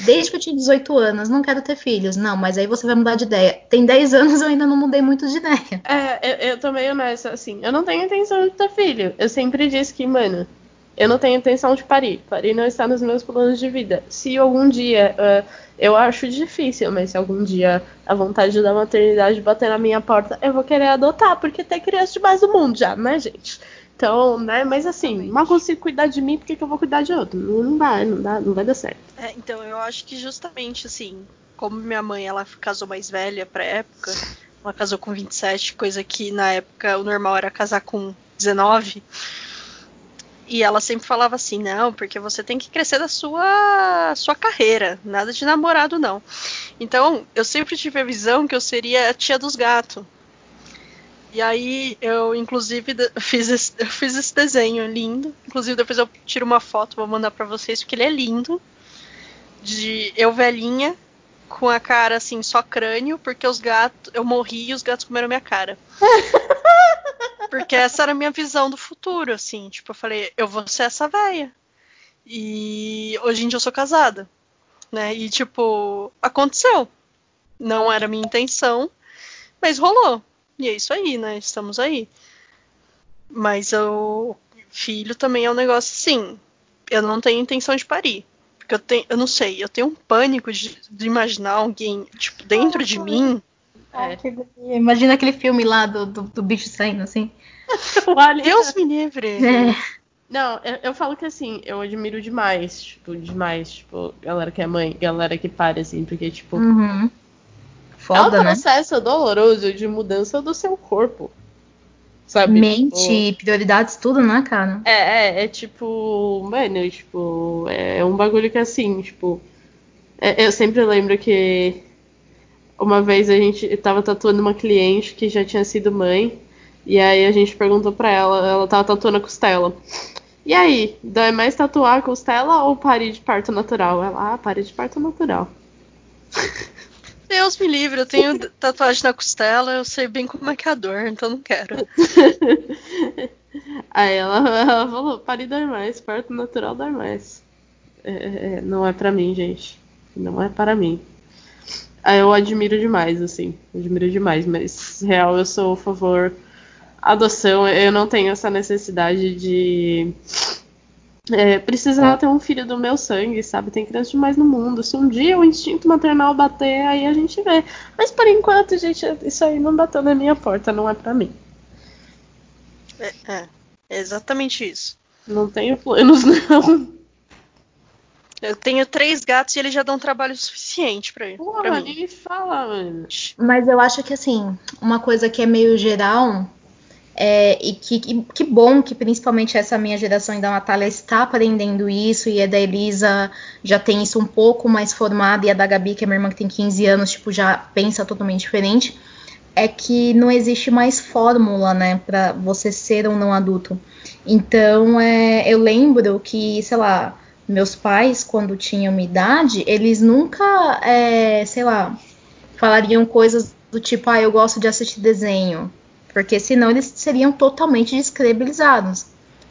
Desde que eu tinha 18 anos, não quero ter filhos. Não, mas aí você vai mudar de ideia. Tem 10 anos eu ainda não mudei muito de ideia. É, eu, eu tô meio nessa, assim. Eu não tenho intenção de ter filho. Eu sempre disse que, mano, eu não tenho intenção de parir. Parir não está nos meus planos de vida. Se algum dia, uh, eu acho difícil, mas se algum dia a vontade da maternidade bater na minha porta, eu vou querer adotar, porque tem criança demais no mundo já, né, gente? Então, né, mas assim, mal consigo cuidar de mim, por que, que eu vou cuidar de outro? Não, não vai, não, dá, não vai dar certo. É, então, eu acho que justamente assim, como minha mãe ela casou mais velha pra época, ela casou com 27, coisa que na época o normal era casar com 19. E ela sempre falava assim: não, porque você tem que crescer da sua, sua carreira, nada de namorado, não. Então, eu sempre tive a visão que eu seria a tia dos gatos. E aí, eu, inclusive, fiz esse, eu fiz esse desenho lindo. Inclusive, depois eu tiro uma foto, vou mandar para vocês, porque ele é lindo. De eu velhinha, com a cara assim, só crânio, porque os gatos. Eu morri e os gatos comeram minha cara. [LAUGHS] Porque essa era a minha visão do futuro, assim. Tipo, eu falei, eu vou ser essa velha. E hoje em dia eu sou casada. Né? E, tipo, aconteceu. Não era minha intenção, mas rolou. E é isso aí, né? Estamos aí. Mas o filho também é um negócio assim. Eu não tenho intenção de parir. Porque eu tenho, eu não sei, eu tenho um pânico de, de imaginar alguém, tipo, dentro de mim é. Imagina aquele filme lá do, do, do bicho saindo assim. [LAUGHS] Deus me livre. É. Não, eu, eu, falo que assim, eu admiro demais, tipo, demais, tipo, galera que é mãe, galera que para, assim, porque, tipo. Uhum. Foda, é um né? processo doloroso de mudança do seu corpo. Sabe? Mente, tipo, prioridades, tudo, né, cara? É, é, é tipo, mano, tipo, é um bagulho que assim, tipo. É, eu sempre lembro que uma vez a gente tava tatuando uma cliente que já tinha sido mãe. E aí a gente perguntou pra ela, ela tava tatuando a costela. E aí, dói mais tatuar a costela ou pare de parto natural? Ela, ah, pare de parto natural. [LAUGHS] Deus me livre, eu tenho [LAUGHS] tatuagem na costela, eu sei bem como é que é a dor, então não quero. [LAUGHS] aí ela, ela falou, pare dói mais, parto natural dói mais. É, é, não é pra mim, gente. Não é para mim. Ah, eu admiro demais, assim. Admiro demais, mas real eu sou a favor adoção. Eu não tenho essa necessidade de é, precisar ter um filho do meu sangue, sabe? Tem criança demais no mundo. Se um dia o instinto maternal bater, aí a gente vê. Mas por enquanto, gente, isso aí não bateu na minha porta, não é para mim. É, é, é exatamente isso. Não tenho planos, [LAUGHS] não. Eu tenho três gatos e eles já dão trabalho suficiente pra, Porra, pra nem mim. me fala, mano. Mas eu acho que assim, uma coisa que é meio geral é, e que, que, que bom que principalmente essa minha geração da Natália está aprendendo isso, e a da Elisa já tem isso um pouco mais formada, e a da Gabi, que é minha irmã que tem 15 anos, tipo, já pensa totalmente diferente, é que não existe mais fórmula, né, para você ser um não adulto. Então, é, eu lembro que, sei lá, meus pais, quando tinham idade, eles nunca, é, sei lá, falariam coisas do tipo, ah, eu gosto de assistir desenho, porque senão eles seriam totalmente descredibilizados.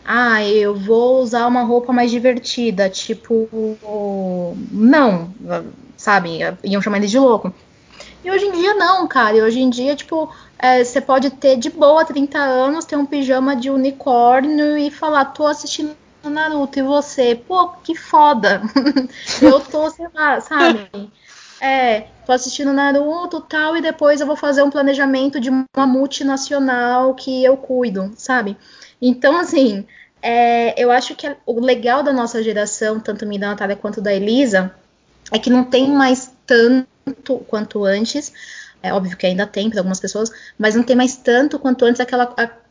Ah, eu vou usar uma roupa mais divertida, tipo, não, sabe? Iam chamar eles de louco. E hoje em dia não, cara. E hoje em dia, tipo, é, você pode ter de boa 30 anos, ter um pijama de unicórnio e falar, tô assistindo Naruto, e você? Pô, que foda. [LAUGHS] eu tô, sei lá, sabe? É, tô assistindo Naruto tal, e depois eu vou fazer um planejamento de uma multinacional que eu cuido, sabe? Então, assim, é, eu acho que o legal da nossa geração, tanto minha da Natália quanto da Elisa, é que não tem mais tanto quanto antes. É óbvio que ainda tem para algumas pessoas, mas não tem mais tanto quanto antes aquela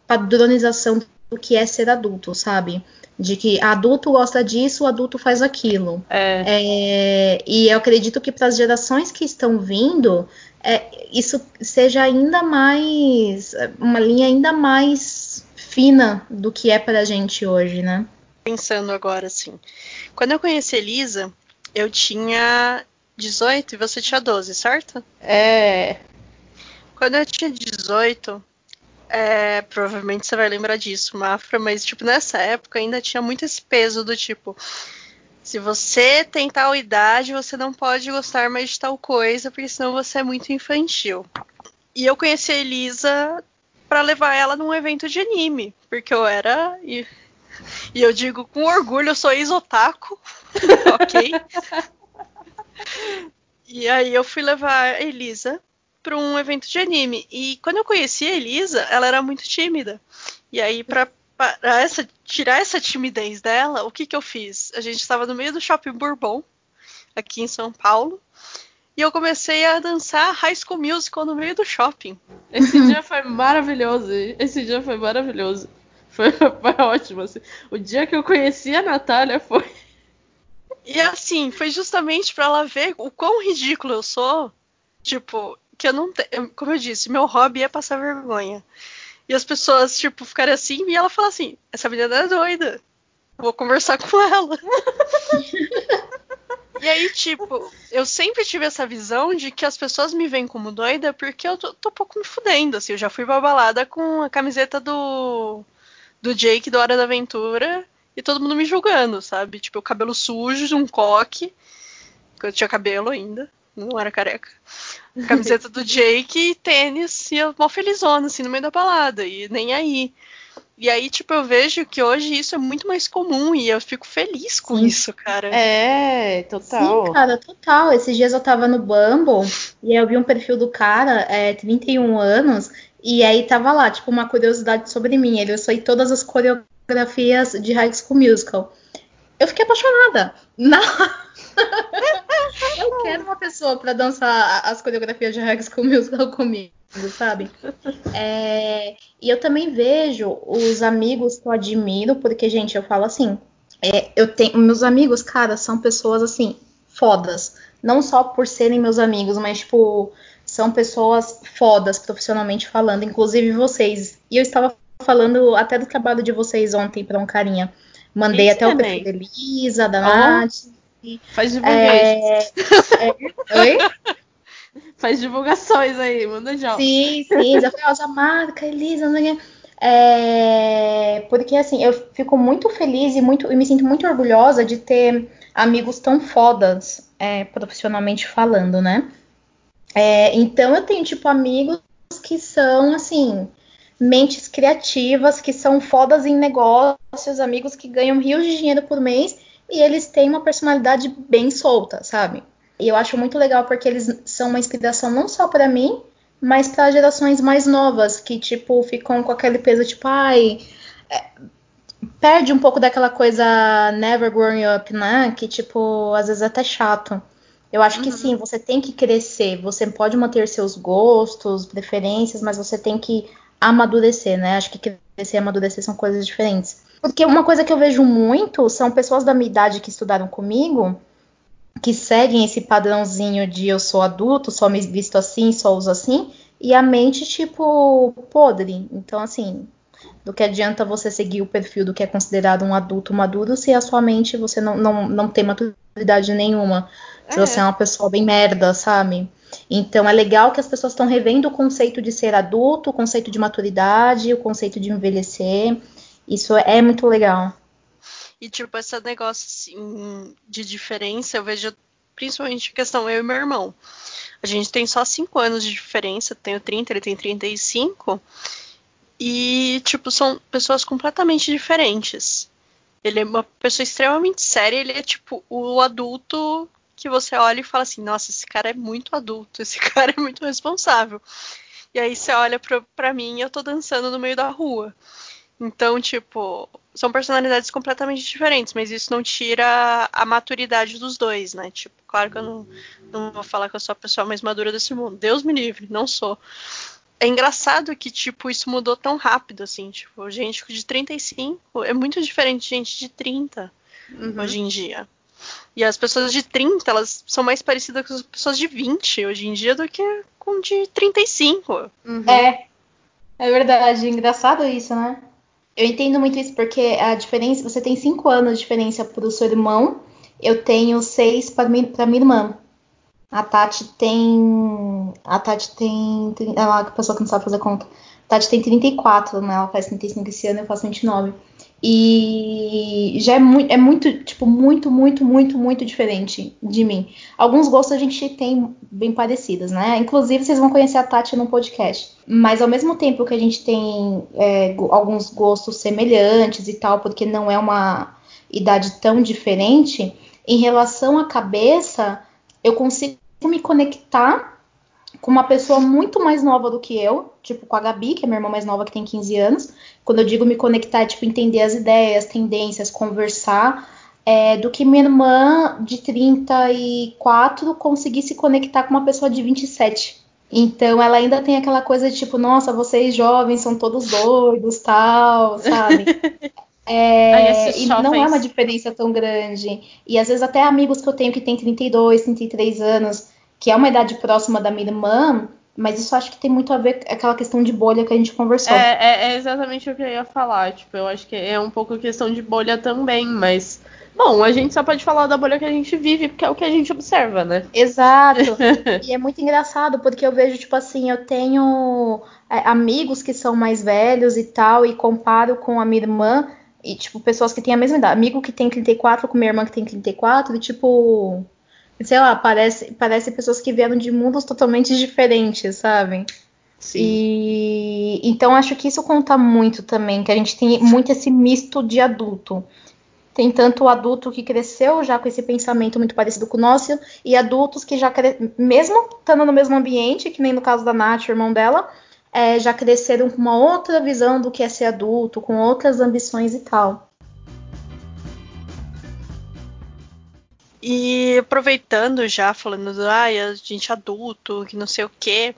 padronização do que é ser adulto, sabe? De que adulto gosta disso, adulto faz aquilo. É. É, e eu acredito que para as gerações que estão vindo, é, isso seja ainda mais. uma linha ainda mais fina do que é para a gente hoje, né? Pensando agora, assim. Quando eu conheci a Elisa, eu tinha 18 e você tinha 12, certo? É. Quando eu tinha 18, é, provavelmente você vai lembrar disso, Mafra, mas tipo, nessa época ainda tinha muito esse peso do tipo. Se você tem tal idade, você não pode gostar mais de tal coisa, porque senão você é muito infantil. E eu conheci a Elisa para levar ela num evento de anime, porque eu era. E, e eu digo com orgulho, eu sou ex-otaku, [LAUGHS] ok? E aí eu fui levar a Elisa para um evento de anime. E quando eu conheci a Elisa, ela era muito tímida. E aí, para essa, tirar essa timidez dela, o que, que eu fiz? A gente estava no meio do shopping Bourbon, aqui em São Paulo. E eu comecei a dançar High School Musical no meio do shopping. Esse dia foi maravilhoso. Esse dia foi maravilhoso. Foi, foi ótimo. Assim. O dia que eu conheci a Natália foi. E assim, foi justamente para ela ver o quão ridículo eu sou. Tipo, que eu não tenho. Como eu disse, meu hobby é passar vergonha. E as pessoas, tipo, ficarem assim e ela fala assim: essa menina é doida. Vou conversar com ela. [LAUGHS] e aí, tipo, eu sempre tive essa visão de que as pessoas me veem como doida porque eu tô, tô um pouco me fudendo. Assim, eu já fui pra balada com a camiseta do. do Jake do Hora da Aventura e todo mundo me julgando, sabe? Tipo, o cabelo sujo, um coque. Eu tinha cabelo ainda, não era careca. Camiseta do Jake e tênis, e eu mó felizona, assim, no meio da balada, e nem aí. E aí, tipo, eu vejo que hoje isso é muito mais comum e eu fico feliz com Sim. isso, cara. É, total. Sim, cara, total. Esses dias eu tava no Bumble e aí eu vi um perfil do cara, é, 31 anos, e aí tava lá, tipo, uma curiosidade sobre mim. Ele eu sei todas as coreografias de High School Musical. Eu fiquei apaixonada. [LAUGHS] Não. [LAUGHS] eu quero uma pessoa pra dançar as coreografias de High School Musical comigo, sabe? É, e eu também vejo os amigos que eu admiro, porque, gente, eu falo assim, é, eu tenho meus amigos, cara, são pessoas assim fodas, não só por serem meus amigos, mas tipo são pessoas fodas profissionalmente falando, inclusive vocês. E eu estava falando até do trabalho de vocês ontem para um carinha. Mandei Isso até o também. perfil da Elisa, da Ó. Nath. Faz divulgações. É, é, oi? [LAUGHS] Faz divulgações aí, manda já. Sim, sim, já foi, ó, já marca, Elisa, não sei. É, porque assim, eu fico muito feliz e muito e me sinto muito orgulhosa de ter amigos tão fodas, é, profissionalmente falando, né? É, então eu tenho, tipo, amigos que são assim, mentes criativas que são fodas em negócios, amigos que ganham rios de dinheiro por mês e eles têm uma personalidade bem solta, sabe? E eu acho muito legal porque eles são uma inspiração não só para mim, mas para gerações mais novas que tipo ficam com aquele peso tipo, ai, é, perde um pouco daquela coisa never growing up, né? Que tipo, às vezes é até chato. Eu acho que uhum. sim, você tem que crescer. Você pode manter seus gostos, preferências, mas você tem que amadurecer, né? Acho que crescer e amadurecer são coisas diferentes. Porque uma coisa que eu vejo muito são pessoas da minha idade que estudaram comigo, que seguem esse padrãozinho de eu sou adulto, só me visto assim, só uso assim, e a mente, tipo, podre. Então, assim, do que adianta você seguir o perfil do que é considerado um adulto maduro se a sua mente você não, não, não tem maturidade nenhuma. Se você é. é uma pessoa bem merda, sabe? Então é legal que as pessoas estão revendo o conceito de ser adulto, o conceito de maturidade, o conceito de envelhecer. Isso é muito legal. E tipo, esse negócio assim, de diferença, eu vejo principalmente questão eu e meu irmão. A gente tem só 5 anos de diferença, tenho 30, ele tem 35. E, tipo, são pessoas completamente diferentes. Ele é uma pessoa extremamente séria, ele é tipo o adulto que você olha e fala assim, nossa, esse cara é muito adulto, esse [LAUGHS] cara é muito responsável. E aí você olha pra, pra mim e eu tô dançando no meio da rua. Então, tipo, são personalidades completamente diferentes, mas isso não tira a maturidade dos dois, né? Tipo, claro que eu não, não vou falar que eu sou a pessoa mais madura desse mundo. Deus me livre, não sou. É engraçado que, tipo, isso mudou tão rápido, assim, tipo, gente de 35 é muito diferente de gente de 30 uhum. hoje em dia. E as pessoas de 30, elas são mais parecidas com as pessoas de 20 hoje em dia do que com de 35. Uhum. É. É verdade, engraçado isso, né? Eu entendo muito isso porque a diferença, você tem 5 anos de diferença pro seu irmão, eu tenho 6 para minha irmã. A Tati tem. A Tati tem. Ela é a pessoa que não sabe fazer conta. A Tati tem 34, né? Ela faz 35 esse ano, eu faço 29. E já é muito, é muito, tipo, muito, muito, muito, muito diferente de mim. Alguns gostos a gente tem bem parecidos, né? Inclusive, vocês vão conhecer a Tati no podcast. Mas ao mesmo tempo que a gente tem é, alguns gostos semelhantes e tal, porque não é uma idade tão diferente, em relação à cabeça, eu consigo me conectar com uma pessoa muito mais nova do que eu, tipo com a Gabi, que é minha irmã mais nova, que tem 15 anos. Quando eu digo me conectar, é tipo entender as ideias, tendências, conversar, é, do que minha irmã de 34 conseguir se conectar com uma pessoa de 27. Então ela ainda tem aquela coisa de tipo, nossa, vocês jovens são todos doidos, tal, sabe? [LAUGHS] É, e não é uma diferença tão grande. E às vezes até amigos que eu tenho que têm 32, 33 anos, que é uma idade próxima da minha irmã, mas isso acho que tem muito a ver com aquela questão de bolha que a gente conversou. É, é, é, exatamente o que eu ia falar. Tipo, eu acho que é um pouco questão de bolha também, mas. Bom, a gente só pode falar da bolha que a gente vive, porque é o que a gente observa, né? Exato. [LAUGHS] e é muito engraçado, porque eu vejo, tipo assim, eu tenho é, amigos que são mais velhos e tal, e comparo com a minha irmã, e, tipo, pessoas que têm a mesma idade. Amigo que tem 34 com minha irmã que tem 34, e, tipo, sei lá, parece, parece pessoas que vieram de mundos totalmente diferentes, sabe? Sim. E então acho que isso conta muito também, que a gente tem muito esse misto de adulto. Tem tanto o adulto que cresceu já com esse pensamento muito parecido com o nosso, e adultos que já, cre... mesmo estando no mesmo ambiente, que nem no caso da Nath, o irmão dela, é, já cresceram com uma outra visão do que é ser adulto, com outras ambições e tal. E aproveitando já, falando do a gente adulto, que não sei o quê,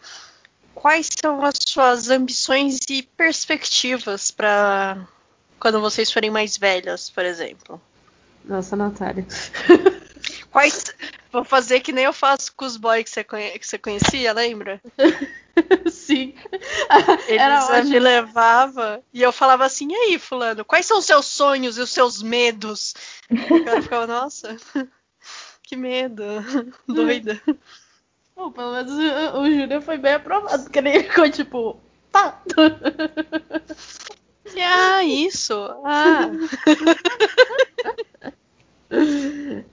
quais são as suas ambições e perspectivas para quando vocês forem mais velhas, por exemplo? Nossa, Natália. [LAUGHS] Quais. Vou fazer que nem eu faço com os boys que você, conhe... que você conhecia, lembra? [LAUGHS] Sim. [LAUGHS] Eles me levavam e eu falava assim: e aí, Fulano, quais são os seus sonhos e os seus medos? o cara ficava, nossa. Que medo. [LAUGHS] Doida. Bom, pelo menos o, o Júnior foi bem aprovado, porque ele ficou tipo, tá. Ah, isso. Ah. [LAUGHS]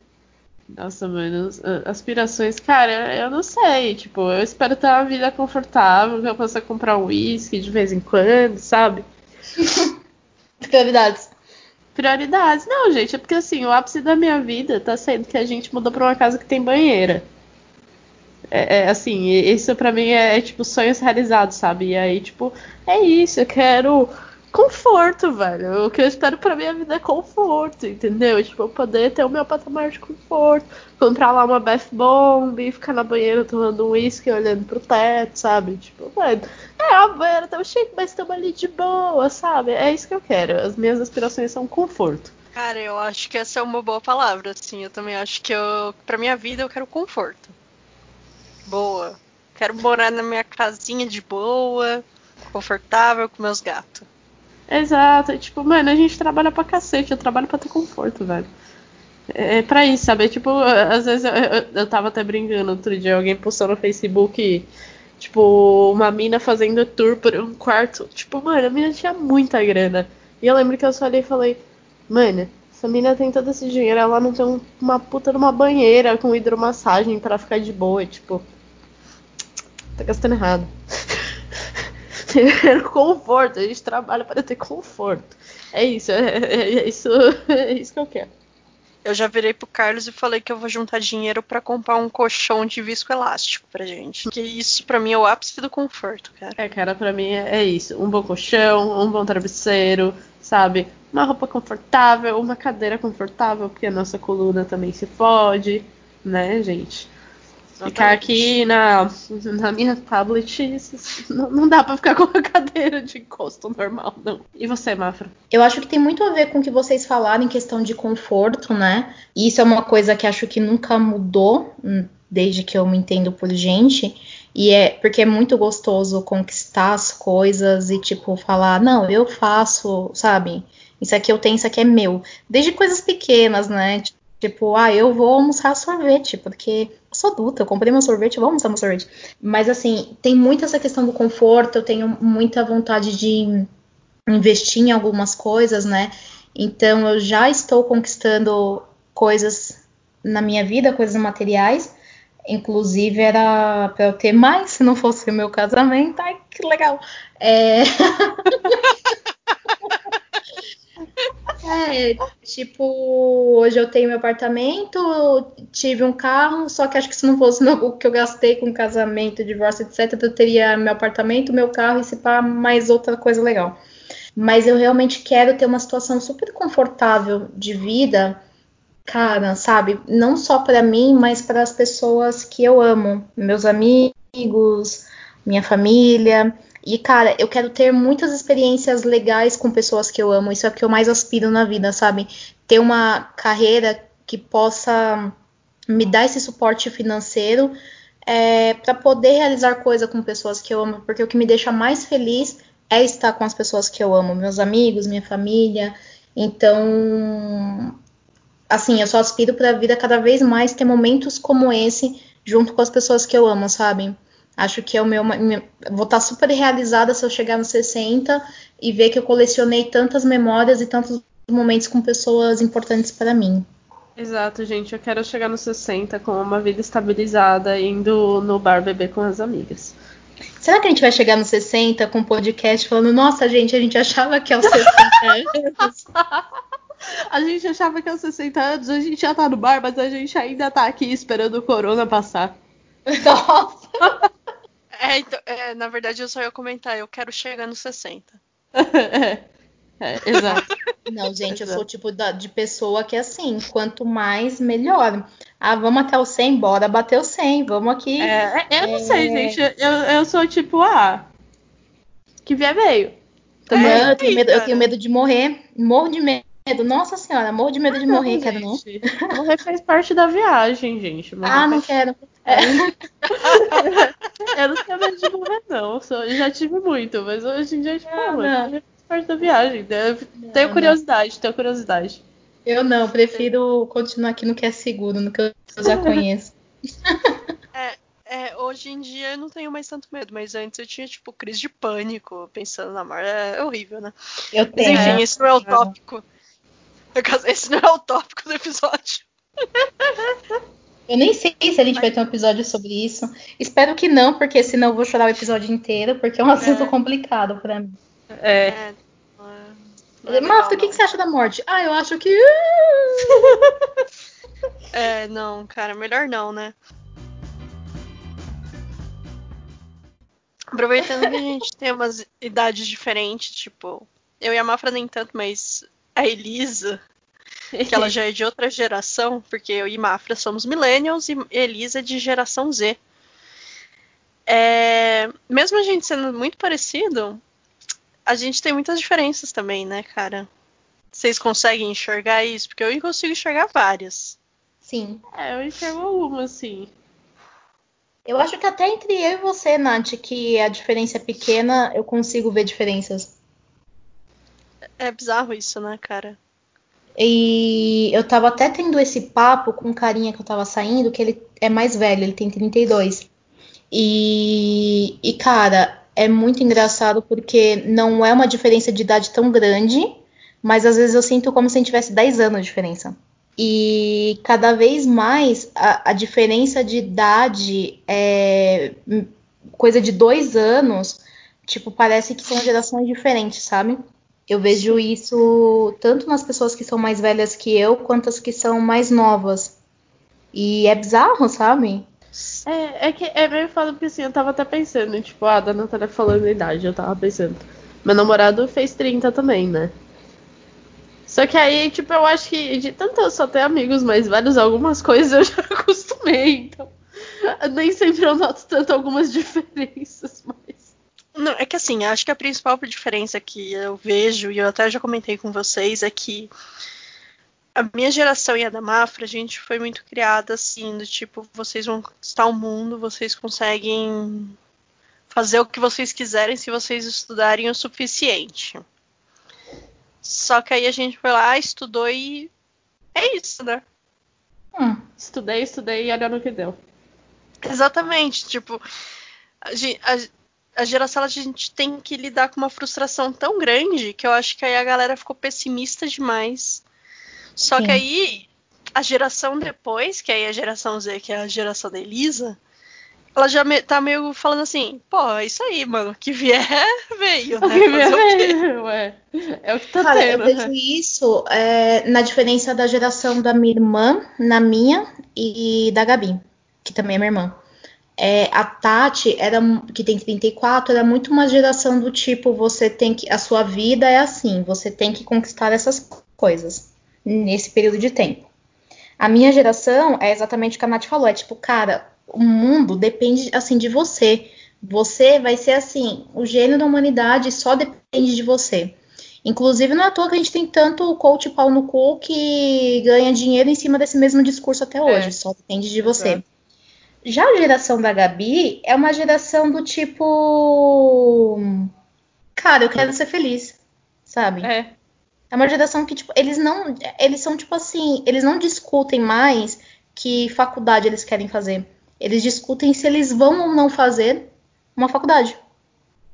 Nossa, mano, aspirações, cara, eu não sei. Tipo, eu espero ter uma vida confortável, que eu possa comprar um uísque de vez em quando, sabe? [LAUGHS] Prioridades. Prioridades. Não, gente, é porque assim, o ápice da minha vida tá sendo que a gente mudou pra uma casa que tem banheira. É, é assim, isso pra mim é, é tipo sonhos realizados, sabe? E aí, tipo, é isso, eu quero conforto, velho. O que eu espero pra minha vida é conforto, entendeu? Tipo, poder ter o meu patamar de conforto, comprar lá uma Bath Bomb ficar na banheira tomando um uísque olhando pro teto, sabe? Tipo, velho, é, a banheira tá cheia, mas estamos ali de boa, sabe? É isso que eu quero. As minhas aspirações são conforto. Cara, eu acho que essa é uma boa palavra, assim. Eu também acho que eu, pra minha vida eu quero conforto. Boa. Quero morar na minha casinha de boa, confortável com meus gatos. Exato. Tipo, mano, a gente trabalha pra cacete. Eu trabalho pra ter conforto, velho. É, é pra isso, sabe? Tipo, às vezes eu, eu, eu tava até brincando outro dia, alguém postou no Facebook, tipo, uma mina fazendo tour por um quarto. Tipo, mano, a mina tinha muita grana. E eu lembro que eu só olhei e falei, mano, essa mina tem todo esse dinheiro, ela não tem uma puta de uma banheira com hidromassagem para ficar de boa, tipo. Tá gastando errado. Ter [LAUGHS] conforto. A gente trabalha para ter conforto. É isso, é, é, é, isso, [LAUGHS] é isso que eu quero. Eu já virei pro Carlos e falei que eu vou juntar dinheiro para comprar um colchão de viscoelástico pra gente. Que isso para mim é o ápice do conforto, cara. É, cara, para mim é, é isso. Um bom colchão, um bom travesseiro, sabe? Uma roupa confortável, uma cadeira confortável, porque a nossa coluna também se fode, né, gente? Ficar aqui na, na minha tablet não, não dá para ficar [LAUGHS] com a cadeira de encosto normal, não. E você, Mafra? Eu acho que tem muito a ver com o que vocês falaram em questão de conforto, né? E isso é uma coisa que acho que nunca mudou hum, desde que eu me entendo por gente. E é porque é muito gostoso conquistar as coisas e, tipo, falar, não, eu faço, sabe? Isso aqui eu tenho, isso aqui é meu. Desde coisas pequenas, né? Tipo, ah, eu vou almoçar sorvete, porque eu sou adulta, eu comprei meu sorvete, vou almoçar meu sorvete. Mas assim, tem muito essa questão do conforto, eu tenho muita vontade de investir em algumas coisas, né? Então eu já estou conquistando coisas na minha vida, coisas materiais. Inclusive era para eu ter mais se não fosse o meu casamento. Ai, que legal. É... [LAUGHS] É, tipo, hoje eu tenho meu apartamento, tive um carro, só que acho que se não fosse [LAUGHS] o que eu gastei com casamento, divórcio, etc., eu teria meu apartamento, meu carro e se pá, mais outra coisa legal. Mas eu realmente quero ter uma situação super confortável de vida, cara, sabe? Não só para mim, mas para as pessoas que eu amo, meus amigos, minha família. E, cara, eu quero ter muitas experiências legais com pessoas que eu amo. Isso é o que eu mais aspiro na vida, sabe? Ter uma carreira que possa me dar esse suporte financeiro é, para poder realizar coisa com pessoas que eu amo. Porque o que me deixa mais feliz é estar com as pessoas que eu amo, meus amigos, minha família. Então, assim, eu só aspiro para a vida cada vez mais ter momentos como esse junto com as pessoas que eu amo, sabe? Acho que é o meu. Vou estar super realizada se eu chegar nos 60 e ver que eu colecionei tantas memórias e tantos momentos com pessoas importantes para mim. Exato, gente. Eu quero chegar nos 60 com uma vida estabilizada, indo no bar beber com as amigas. Será que a gente vai chegar nos 60 com um podcast falando, nossa, gente, a gente achava que aos 60 anos. [LAUGHS] a gente achava que aos 60 anos a gente já tá no bar, mas a gente ainda tá aqui esperando o corona passar. [LAUGHS] Nossa! É, então, é, na verdade, eu só ia comentar, eu quero chegar nos 60. é, [LAUGHS] é, exato. Não, gente, exato. eu sou o tipo da, de pessoa que é assim, quanto mais, melhor. Ah, vamos até o 100, bora bater o 100, vamos aqui. É, eu não sei, é. gente, eu, eu sou tipo, ah, que vier veio. Também, é, eu, tenho medo, eu tenho medo de morrer, morro de medo. Nossa senhora, morro de medo de morrer, quero não. Morrer faz parte da viagem, gente. Morrer ah, não faz... quero. É. [LAUGHS] eu não tenho medo de morrer, não. Eu já tive muito, mas hoje em dia, tipo, ah, mano, faz parte da viagem. Né? Tenho curiosidade, tenho curiosidade. Eu não, prefiro continuar aqui no que é seguro, no que eu já conheço. [LAUGHS] É, é, hoje em dia eu não tenho mais tanto medo, mas antes eu tinha, tipo, crise de pânico pensando na morte. É horrível, né? Eu tenho. Mas enfim, esse não é o tópico. Esse não é o tópico do episódio. Eu nem sei se a gente vai ter um episódio sobre isso. Espero que não, porque senão eu vou chorar o episódio inteiro, porque é um assunto É. complicado pra mim. É. É, é- não é o que, que você acha da morte? Ah, eu acho que. [LAUGHS] É, não, cara, melhor não, né? Aproveitando que a gente tem umas idades diferentes, tipo, eu e a Mafra nem tanto, mas a Elisa, que ela [LAUGHS] já é de outra geração, porque eu e Mafra somos millennials e Elisa é de geração Z. É, mesmo a gente sendo muito parecido, a gente tem muitas diferenças também, né, cara? Vocês conseguem enxergar isso? Porque eu consigo enxergar várias. Sim. É, eu enxergo alguma, assim. Eu acho que até entre eu e você, Nath, que a diferença é pequena, eu consigo ver diferenças. É bizarro isso, né, cara? E eu tava até tendo esse papo com um carinha que eu tava saindo, que ele é mais velho, ele tem 32. E, e cara, é muito engraçado porque não é uma diferença de idade tão grande, mas às vezes eu sinto como se a gente tivesse 10 anos de diferença. E cada vez mais a, a diferença de idade é coisa de dois anos, tipo, parece que são gerações diferentes, sabe? Eu vejo isso tanto nas pessoas que são mais velhas que eu, quanto as que são mais novas. E é bizarro, sabe? É, é que é meio foda porque assim, eu tava até pensando, tipo, ah, da Natália falando a idade, eu tava pensando. Meu namorado fez 30 também, né? Só que aí, tipo, eu acho que de tanto eu só ter amigos mais velhos, algumas coisas eu já [LAUGHS] acostumei, então. Nem sempre eu noto tanto algumas [LAUGHS] diferenças, mas. Não, é que assim, acho que a principal diferença que eu vejo, e eu até já comentei com vocês, é que a minha geração e a da Mafra, a gente foi muito criada assim, do tipo, vocês vão conquistar o mundo, vocês conseguem fazer o que vocês quiserem se vocês estudarem o suficiente. Só que aí a gente foi lá, estudou e é isso, né? Hum, Estudei, estudei e olha no que deu. Exatamente, tipo, a, a- a geração a gente tem que lidar com uma frustração tão grande que eu acho que aí a galera ficou pessimista demais. Só Sim. que aí a geração depois, que aí é a geração Z, que é a geração da Elisa, ela já me- tá meio falando assim, pô, é isso aí, mano, que vier, [LAUGHS] veio, né? O quê? Ué, é o que tá Cara, eu tendo, vejo né? isso é, na diferença da geração da minha irmã, na minha e da Gabi, que também é minha irmã. É, a Tati, era, que tem 34, era muito uma geração do tipo, você tem que. A sua vida é assim, você tem que conquistar essas coisas nesse período de tempo. A minha geração é exatamente o que a Nath falou, é tipo, cara, o mundo depende assim de você. Você vai ser assim, o gênio da humanidade só depende de você. Inclusive, não é à toa que a gente tem tanto coach pau no cu que ganha dinheiro em cima desse mesmo discurso até hoje. É. Só depende de você. Exato. Já a geração da Gabi é uma geração do tipo. Cara, eu quero ser feliz. Sabe? É. É uma geração que, tipo, eles não. Eles são, tipo assim, eles não discutem mais que faculdade eles querem fazer. Eles discutem se eles vão ou não fazer uma faculdade.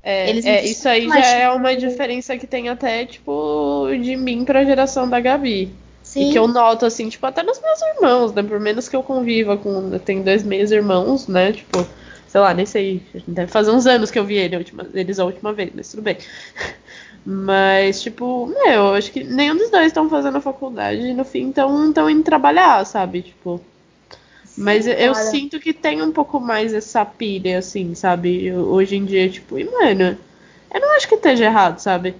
É, Eles é, isso aí já mas, é tipo, uma diferença que tem até, tipo, de mim pra geração da Gabi. Sim. E que eu noto, assim, tipo, até nos meus irmãos, né? Por menos que eu conviva com. Eu tenho dois meios irmãos, né? Tipo, sei lá, nem sei. Deve fazer uns anos que eu vi ele, a última- eles a última vez, mas tudo bem. [LAUGHS] Mas, tipo, meu, eu acho que nenhum dos dois estão fazendo a faculdade e no fim estão indo trabalhar, sabe? Tipo. Mas eu, eu cara. sinto que tem um pouco mais essa pilha, assim, sabe? Eu- Hoje em dia, tipo, e mano, eu não acho que esteja errado, sabe?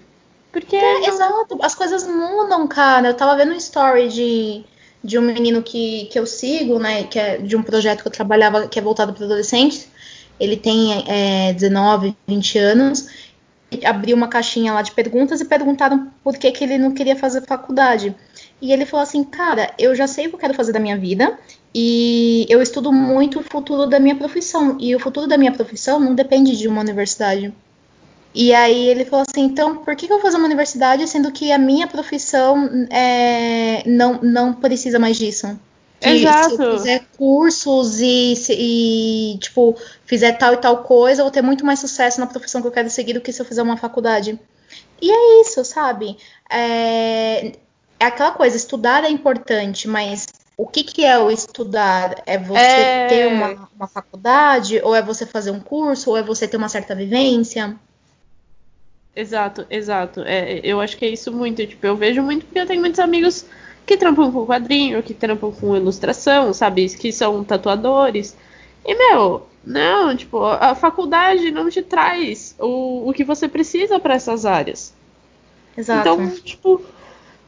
Porque. É, não- exato, as coisas mudam, cara. Eu tava vendo um story de, de um menino que, que eu sigo, né? Que é de um projeto que eu trabalhava, que é voltado para adolescentes. Ele tem é, 19, 20 anos. Abriu uma caixinha lá de perguntas e perguntaram por que, que ele não queria fazer faculdade. E ele falou assim, cara, eu já sei o que eu quero fazer da minha vida e eu estudo muito o futuro da minha profissão. E o futuro da minha profissão não depende de uma universidade. E aí ele falou assim, então por que, que eu vou fazer uma universidade sendo que a minha profissão é, não, não precisa mais disso? Que Exato. se eu fizer cursos e, e, tipo, fizer tal e tal coisa, eu vou ter muito mais sucesso na profissão que eu quero seguir do que se eu fizer uma faculdade. E é isso, sabe? É, é aquela coisa, estudar é importante, mas o que, que é o estudar? É você É. ter uma, uma faculdade? Ou é você fazer um curso? Ou é você ter uma certa vivência? Exato, exato. É, eu acho que é isso muito. Tipo, eu vejo muito porque eu tenho muitos amigos que trampam com quadrinho, que trampam com ilustração, sabe? Que são tatuadores. E, meu, não, tipo, a faculdade não te traz o, o que você precisa para essas áreas. Exato. Então, tipo,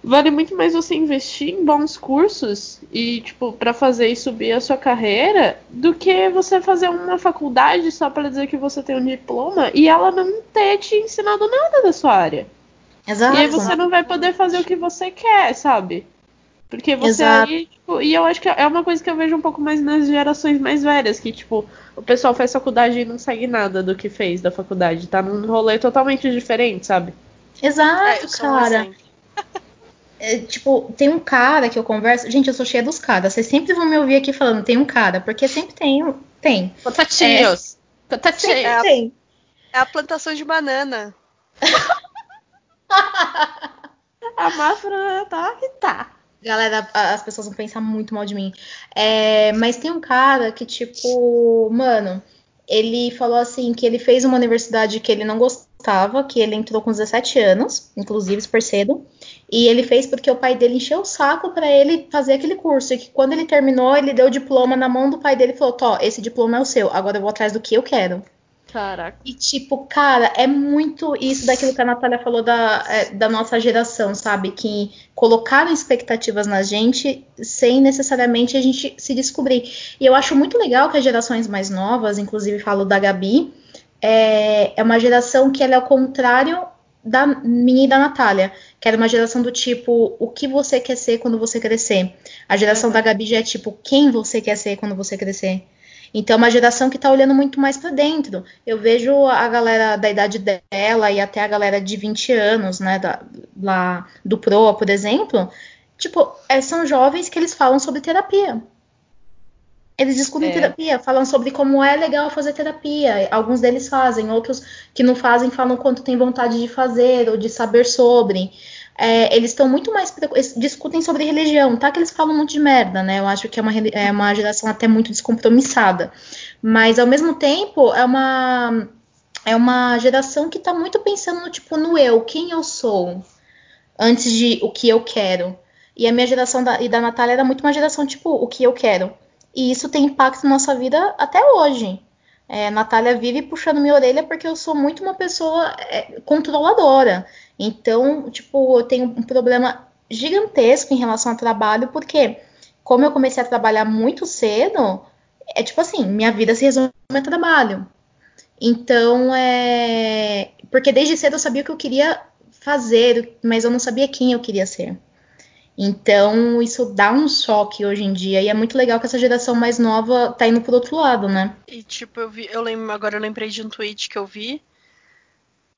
vale muito mais você investir em bons cursos e, tipo, para fazer e subir a sua carreira do que você fazer uma faculdade só para dizer que você tem um diploma e ela não ter te ensinado nada da sua área. Exato. E aí você não vai poder fazer o que você quer, sabe? Porque você Exato. aí, tipo, e eu acho que é uma coisa que eu vejo um pouco mais nas gerações mais velhas, que, tipo, o pessoal faz faculdade e não segue nada do que fez da faculdade. Tá num rolê totalmente diferente, sabe? Exato, É, cara. exemplo. [LAUGHS] É, tipo, tem um cara que eu converso. Gente, eu sou cheia dos caras. Vocês sempre vão me ouvir aqui falando, tem um cara, porque sempre tem. Tem. Contatinhos. Sempre Contatinhos. É. tem. É a plantação de banana. [LAUGHS] A Mafra tá que tá. Galera, a- as pessoas vão pensar muito mal de mim. É, mas tem um cara que, tipo, mano, ele falou assim que ele fez uma universidade que ele não gostava, que ele entrou com 17 anos, inclusive super cedo, e ele fez porque o pai dele encheu o saco pra ele fazer aquele curso, e que quando ele terminou, ele deu o diploma na mão do pai dele e falou: Tó, esse diploma é o seu, agora eu vou atrás do que eu quero. Caraca. E, tipo, cara, é muito isso daquilo que a Natália falou da, é, da nossa geração, sabe? Que colocaram expectativas na gente sem necessariamente a gente se descobrir. E eu acho muito legal que as gerações mais novas, inclusive falo da Gabi, é, é uma geração que ela é ao contrário da minha e da Natália. Que era uma geração do tipo, o que você quer ser quando você crescer? A geração Uhum. da Gabi já é tipo, quem você quer ser quando você crescer? Então, é uma geração que tá olhando muito mais para dentro. Eu vejo a galera da idade dela e até a galera de 20 anos, né, da, lá do Proa, por exemplo, tipo, é, são jovens que eles falam sobre terapia. Eles discutem É. terapia, falam sobre como é legal fazer terapia. Alguns deles fazem, outros que não fazem falam quanto tem vontade de fazer ou de saber sobre. É, eles estão muito mais. discutem sobre religião, tá? Que eles falam muito de merda, né? Eu acho que é uma, é uma geração até muito descompromissada. Mas ao mesmo tempo, é uma. É uma geração que tá muito pensando no tipo no eu, quem eu sou, antes de o que eu quero. E a minha geração da, e da Natália era muito uma geração tipo o que eu quero. E isso tem impacto na nossa vida até hoje. É, Natália vive puxando minha orelha porque eu sou muito uma pessoa é, controladora. Então, tipo, eu tenho um problema gigantesco em relação ao trabalho, porque como eu comecei a trabalhar muito cedo, é tipo assim, minha vida se resume a trabalho. Então, é. Porque desde cedo eu sabia o que eu queria fazer, mas eu não sabia quem eu queria ser. Então, isso dá um choque hoje em dia. E é muito legal que essa geração mais nova tá indo pro outro lado, né? E tipo, eu vi, eu lembro, agora eu lembrei de um tweet que eu vi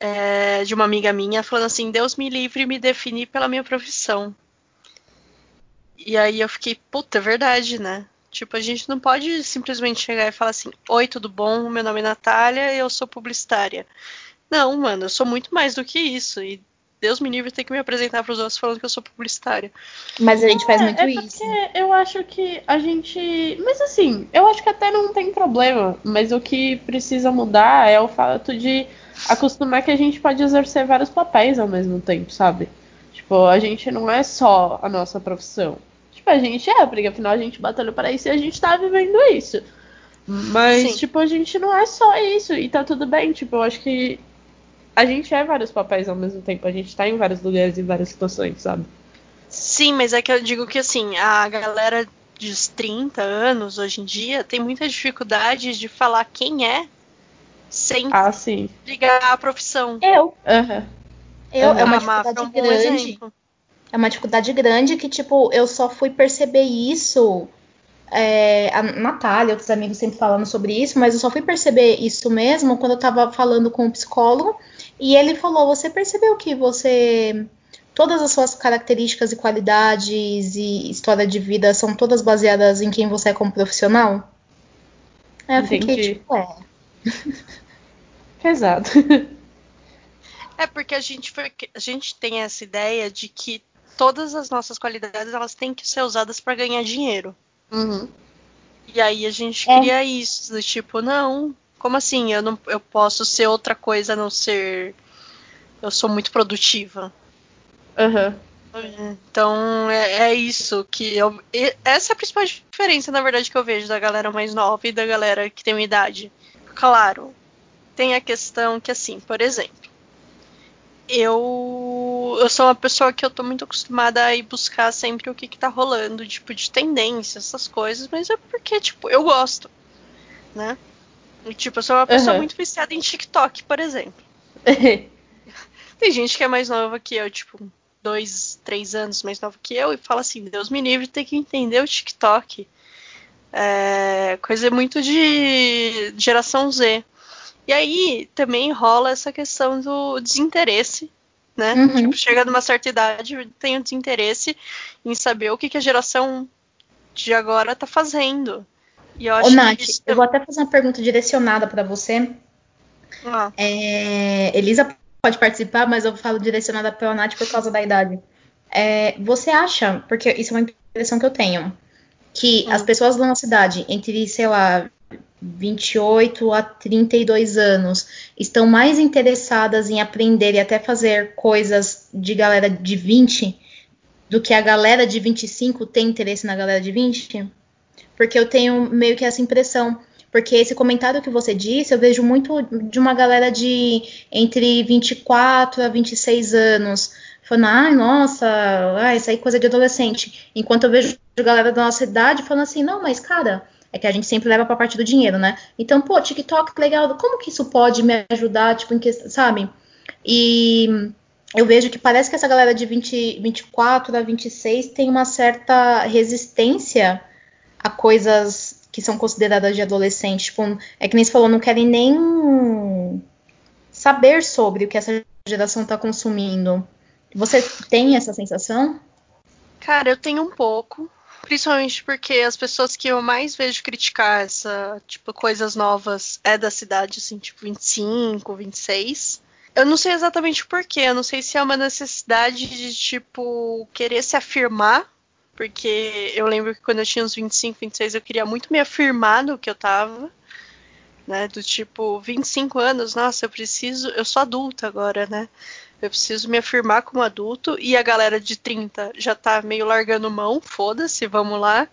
é, de uma amiga minha falando assim, Deus me livre me definir pela minha profissão. E aí eu fiquei, puta, é verdade, né? Tipo, a gente não pode simplesmente chegar e falar assim, oi, tudo bom? Meu nome é Natália e eu sou publicitária. Não, mano, eu sou muito mais do que isso. E Deus me livre ter que me apresentar pros outros falando que eu sou publicitária. Mas a gente faz muito é isso. porque eu acho que a gente. Mas assim, eu acho que até não tem problema. Mas o que precisa mudar é o fato de acostumar que a gente pode exercer vários papéis ao mesmo tempo, sabe? Tipo, a gente não é só a nossa profissão. Tipo, a gente é, porque afinal a gente batalhou para isso e a gente tá vivendo isso. Mas, Sim. tipo, a gente não é só isso. E tá tudo bem. Tipo, eu acho que a gente é vários papéis ao mesmo tempo. A gente tá em vários lugares, em várias situações, sabe? Sim, mas é que eu digo que assim, a galera dos 30 anos hoje em dia tem muita dificuldade de falar quem é sem Ah, sim. ligar à profissão. Eu. Aham. Eu, é uma a é dificuldade um grande. exemplo. É uma dificuldade grande que, tipo, eu só fui perceber isso. é, a Natália, outros amigos sempre falando sobre isso, mas eu só fui perceber isso mesmo quando eu tava falando com o psicólogo. E ele falou: Você percebeu que você. Todas as suas características e qualidades e história de vida são todas baseadas em quem você é como profissional? Aí eu fiquei tipo, é. [LAUGHS] Pesado. É porque a gente, foi, a gente tem essa ideia de que todas as nossas qualidades elas têm que ser usadas para ganhar dinheiro. Uhum. E aí a gente É. cria isso, do tipo, não, como assim? Eu não eu posso ser outra coisa a não ser eu sou muito produtiva. Aham. Então é, é isso que eu. Essa é a principal diferença, na verdade, que eu vejo da galera mais nova e da galera que tem uma idade. Claro, tem a questão que, assim, por exemplo, eu, eu sou uma pessoa que eu tô muito acostumada a ir buscar sempre o que, que tá rolando, tipo, de tendência, essas coisas, mas é porque, tipo, eu gosto, né? Tipo, eu sou uma pessoa Aham. muito viciada em TikTok, por exemplo. [LAUGHS] Tem gente que é mais nova que eu, tipo, dois, três anos mais nova que eu, e fala assim, Deus me livre, tem que entender o TikTok. É coisa muito de geração Z. E aí também rola essa questão do desinteresse, né? Uhum. Tipo, chega numa certa idade, tem o desinteresse em saber o que, que a geração de agora tá fazendo. E eu acho Ô, Nath, que isso eu vou até fazer uma pergunta direcionada para você. Ah, É, Elisa pode participar, mas eu falo direcionada pela Nath por causa da idade. É, você acha, porque isso é uma impressão que eu tenho, que Hum. as pessoas da nossa idade, entre, sei lá, 28 a 32 anos, estão mais interessadas em aprender e até fazer coisas de galera de 20 do que a galera de 25 tem interesse na galera de 20? Porque eu tenho meio que essa impressão. Porque esse comentário que você disse, eu vejo muito de uma galera de entre 24 a 26 anos. Falando, ai, nossa, ai, isso aí é coisa de adolescente. Enquanto eu vejo galera da nossa idade falando assim, não, mas cara, é que a gente sempre leva pra parte do dinheiro, né? Então, pô, TikTok, legal, como que isso pode me ajudar, tipo, em questão, sabe? E eu vejo que parece que essa galera de 20, 24 a 26 tem uma certa resistência a coisas que são consideradas de adolescente. Tipo, é que nem você falou, não querem nem saber sobre o que essa geração tá consumindo. Você tem essa sensação? Cara, eu tenho um pouco. Principalmente porque as pessoas que eu mais vejo criticar essa, tipo, coisas novas é da cidade, assim, tipo, 25, 26. Eu não sei exatamente por quê. Eu não sei se é uma necessidade de, tipo, querer se afirmar. Porque eu lembro que quando eu tinha uns 25, 26, eu queria muito me afirmar no que eu tava. Né? Do tipo, 25 anos, nossa, eu preciso. Eu sou adulta agora, né? Eu preciso me afirmar como adulto e a galera de 30 já tá meio largando mão, foda-se, vamos lá.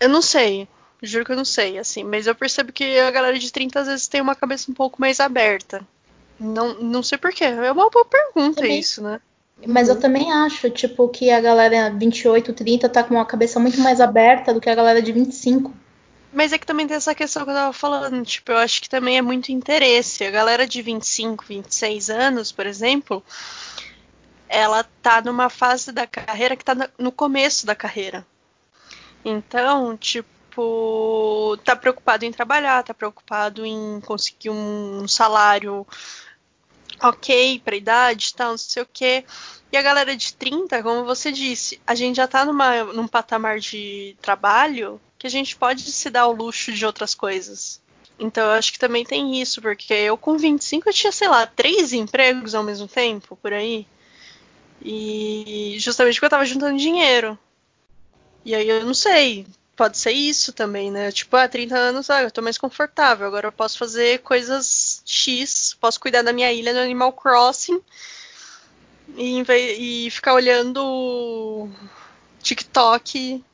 Eu não sei, juro que eu não sei, assim, mas eu percebo que a galera de 30 às vezes tem uma cabeça um pouco mais aberta. Não, não sei porquê, é uma boa pergunta Também. isso, né? Mas eu também acho, tipo, que a galera 28, 30 tá com uma cabeça muito mais aberta do que a galera de 25. Mas é que também tem essa questão que eu tava falando, tipo, eu acho que também é muito interesse. A galera de 25, 26 anos, por exemplo, ela tá numa fase da carreira que tá no começo da carreira. Então, tipo, tá preocupado em trabalhar, tá preocupado em conseguir um salário ok pra idade, tal, não sei o quê. E a galera de 30, como você disse, a gente já tá numa, num patamar de trabalho que a gente pode se dar o luxo de outras coisas. Então eu acho que também tem isso, porque eu com 25 eu tinha, sei lá, três empregos ao mesmo tempo, por aí. E justamente porque eu tava juntando dinheiro. E aí eu não sei, pode ser isso também, né? Tipo, ah, 30 anos, ah, eu tô mais confortável, agora eu posso fazer coisas X, posso cuidar da minha ilha no Animal Crossing e, e ficar olhando TikTok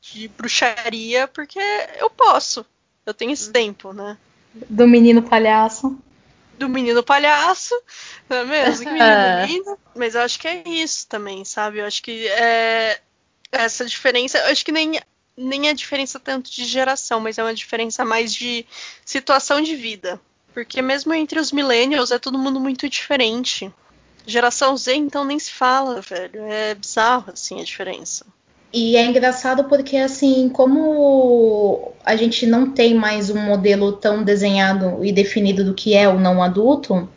de bruxaria, porque eu posso. Eu tenho esse tempo, né? Do menino palhaço. Do menino palhaço, não é mesmo? Que menino [LAUGHS] lindo. Mas eu acho que é isso também, sabe? Eu acho que é essa diferença. Eu acho que nem, nem é diferença tanto de geração, mas é uma diferença mais de situação de vida. Porque mesmo entre os millennials é todo mundo muito diferente. Geração Z, então, nem se fala, velho. É bizarro, assim, a diferença. E é engraçado porque, assim, como a gente não tem mais um modelo tão desenhado e definido do que é o não adulto,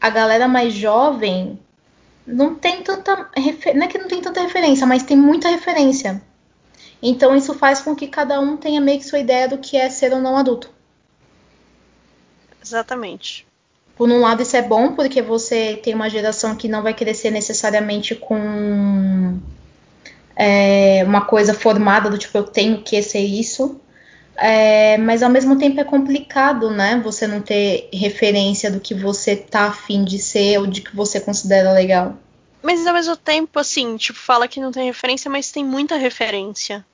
a galera mais jovem não tem tanta. Não é que não tem tanta referência, mas tem muita referência. Então isso faz com que cada um tenha meio que sua ideia do que é ser ou não adulto. Exatamente. por um lado isso é bom porque você tem uma geração que não vai crescer necessariamente com é, uma coisa formada do tipo eu tenho que ser isso. É, mas ao mesmo tempo é complicado, né? Você não ter referência do que você tá afim de ser ou de que você considera legal. Mas ao mesmo tempo, assim, tipo, fala que não tem referência, mas tem muita referência.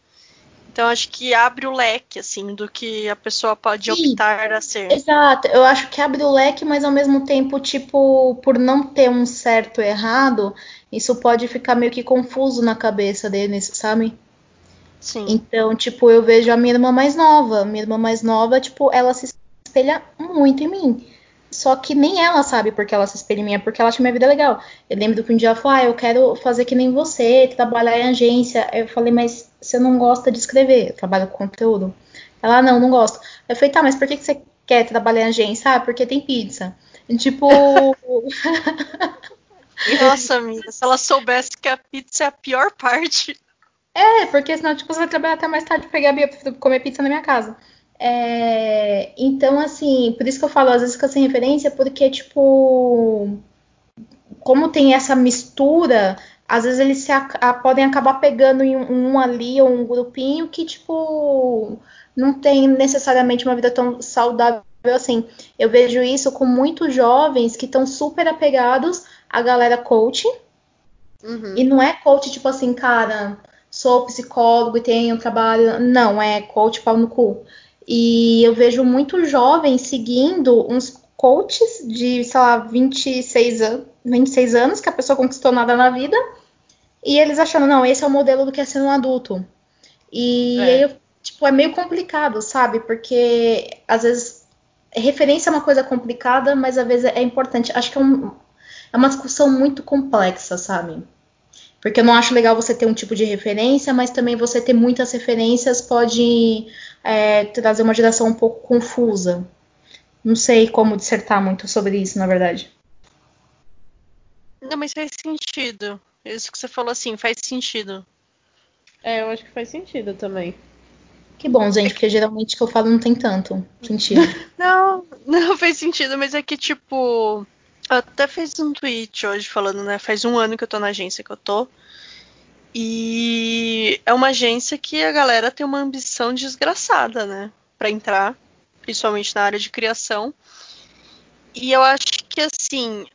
Então acho que abre o leque, assim, do que a pessoa pode Sim, optar a ser. Exato, eu acho que abre o leque, mas ao mesmo tempo, tipo, por não ter um certo e errado, isso pode ficar meio que confuso na cabeça deles, sabe? Sim. Então, tipo, eu vejo a minha irmã mais nova. Minha irmã mais nova, tipo, ela se espelha muito em mim. Só que nem ela sabe porque ela se espelha em mim, é porque ela acha minha vida legal. Eu lembro que um dia ela falou, ah, eu quero fazer que nem você, trabalhar em agência. Eu falei, mas você não gosta de escrever? Eu trabalho com conteúdo. Ela, não, não gosto. Eu falei, tá, mas por que, que você quer trabalhar em agência? Ah, porque tem pizza. E, tipo. [LAUGHS] Nossa, amiga, se ela soubesse que a pizza é a pior parte. É, porque senão, tipo, você vai trabalhar até mais tarde pegar comer pizza na minha casa. É, então, assim, por isso que eu falo, às vezes fica sem referência, porque, tipo, como tem essa mistura, às vezes eles se, a, podem acabar pegando em um, um, ali ou um grupinho que, tipo, não tem necessariamente uma vida tão saudável assim. Eu vejo isso com muitos jovens que estão super apegados à galera coach. Uhum. E não é coach, tipo assim, cara, sou psicólogo e tenho trabalho. Não, é coach pau no cu. E eu vejo muitos jovens seguindo uns coaches de, sei lá, 26 anos, 26 anos, que a pessoa conquistou nada na vida, e eles achando, não, esse é o modelo do que é ser um adulto. E é. aí, tipo, é meio complicado, sabe? Porque às vezes referência é uma coisa complicada, mas às vezes é importante. Acho que é, um, é uma discussão muito complexa, sabe? Porque eu não acho legal você ter um tipo de referência, mas também você ter muitas referências pode é, trazer uma geração um pouco confusa. Não sei como dissertar muito sobre isso, na verdade. Não, mas faz sentido. Isso que você falou assim, faz sentido. É, eu acho que faz sentido também. Que bom, gente, porque geralmente o que eu falo não tem tanto sentido. [LAUGHS] não, não [LAUGHS] faz sentido, mas é que, tipo, eu até fiz um tweet hoje falando, né? Faz um ano que eu tô na agência que eu tô. E é uma agência que a galera tem uma ambição desgraçada, né? Pra entrar, principalmente na área de criação. E eu acho que, assim,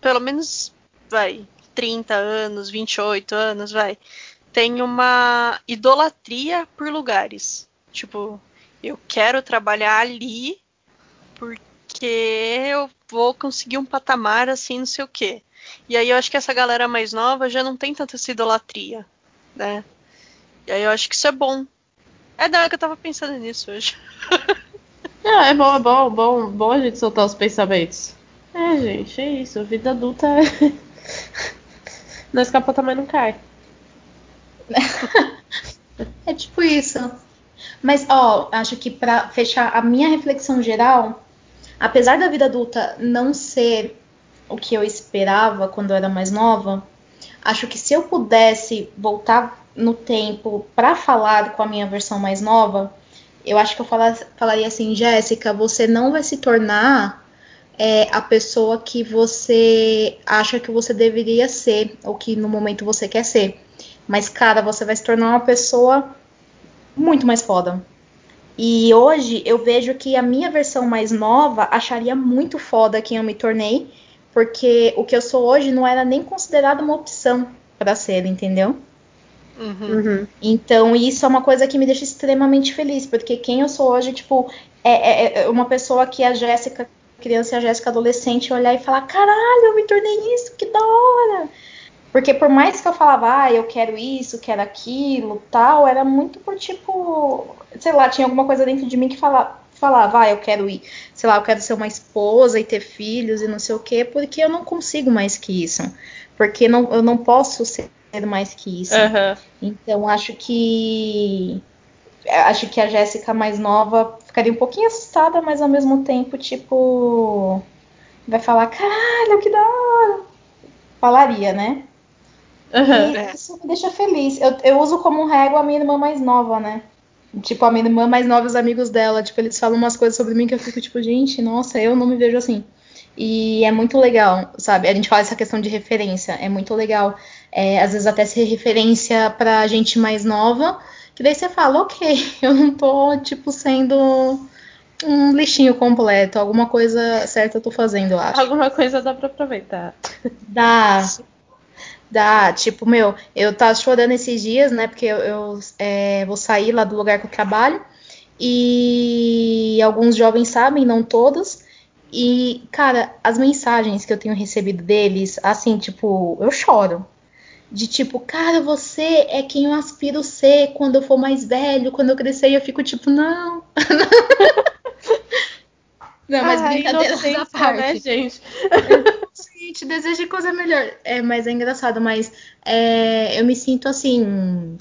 pelo menos, vai, 30 anos, 28 anos, vai, tem uma idolatria por lugares. Tipo, eu quero trabalhar ali porque eu vou conseguir um patamar assim, não sei o quê. E aí eu acho que essa galera mais nova já não tem tanta essa idolatria, né? E aí eu acho que isso é bom. É da que eu tava pensando nisso hoje. Não, [LAUGHS] é bom, é bom, bom, bom a gente soltar os pensamentos. É, gente, é isso. A vida adulta é. Não escapa também não cai. é tipo isso. Mas, ó, acho que para fechar a minha reflexão geral, apesar da vida adulta não ser o que eu esperava quando eu era mais nova, acho que se eu pudesse voltar no tempo para falar com a minha versão mais nova, eu acho que eu falaria assim, Jéssica, você não vai se tornar é, a pessoa que você acha que você deveria ser, ou que no momento você quer ser. Mas, cara, você vai se tornar uma pessoa muito mais foda. E hoje eu vejo que a minha versão mais nova acharia muito foda quem eu me tornei, porque o que eu sou hoje não era nem considerado uma opção para ser, entendeu? Uhum. Uhum. Então, isso é uma coisa que me deixa extremamente feliz, porque quem eu sou hoje, tipo, é, é, é uma pessoa que a Jéssica criança e a Jéssica adolescente olhar e falar: caralho, eu me tornei isso, que da hora! Porque por mais que eu falava, ah, eu quero isso, quero aquilo, tal, era muito por tipo, sei lá, tinha alguma coisa dentro de mim que falava, falava, ah, eu quero ir, sei lá, eu quero ser uma esposa e ter filhos e não sei o quê, porque eu não consigo mais que isso. Porque não, eu não posso ser mais que isso. Uhum. Então acho que acho que a Jéssica mais nova ficaria um pouquinho assustada, mas ao mesmo tempo, tipo, vai falar, caralho, que da hora. Falaria, né? Uhum. E isso me deixa feliz. Eu, eu uso como régua a minha irmã mais nova, né? Tipo, a minha irmã mais nova e os amigos dela. Tipo, eles falam umas coisas sobre mim que eu fico, tipo, gente, nossa, eu não me vejo assim. E é muito legal, sabe? A gente fala essa questão de referência, é muito legal. É, às vezes até ser referência pra gente mais nova, que daí você fala, ok, [LAUGHS] eu não tô, tipo, sendo um lixinho completo. Alguma coisa certa eu tô fazendo, eu acho. Alguma coisa dá pra aproveitar. Dá. Dá, tipo, meu, eu tava chorando esses dias, né? Porque eu, eu é, vou sair lá do lugar que eu trabalho. E alguns jovens sabem, não todos. E, cara, as mensagens que eu tenho recebido deles, assim, tipo, eu choro. De tipo, cara, você é quem eu aspiro ser quando eu for mais velho, quando eu crescer, eu fico tipo, não. [LAUGHS] não, mas Ai, brincadeiras à parte. né, gente? [LAUGHS] Gente, desejo de coisa melhor. É, mas é engraçado, mas é, eu me sinto assim.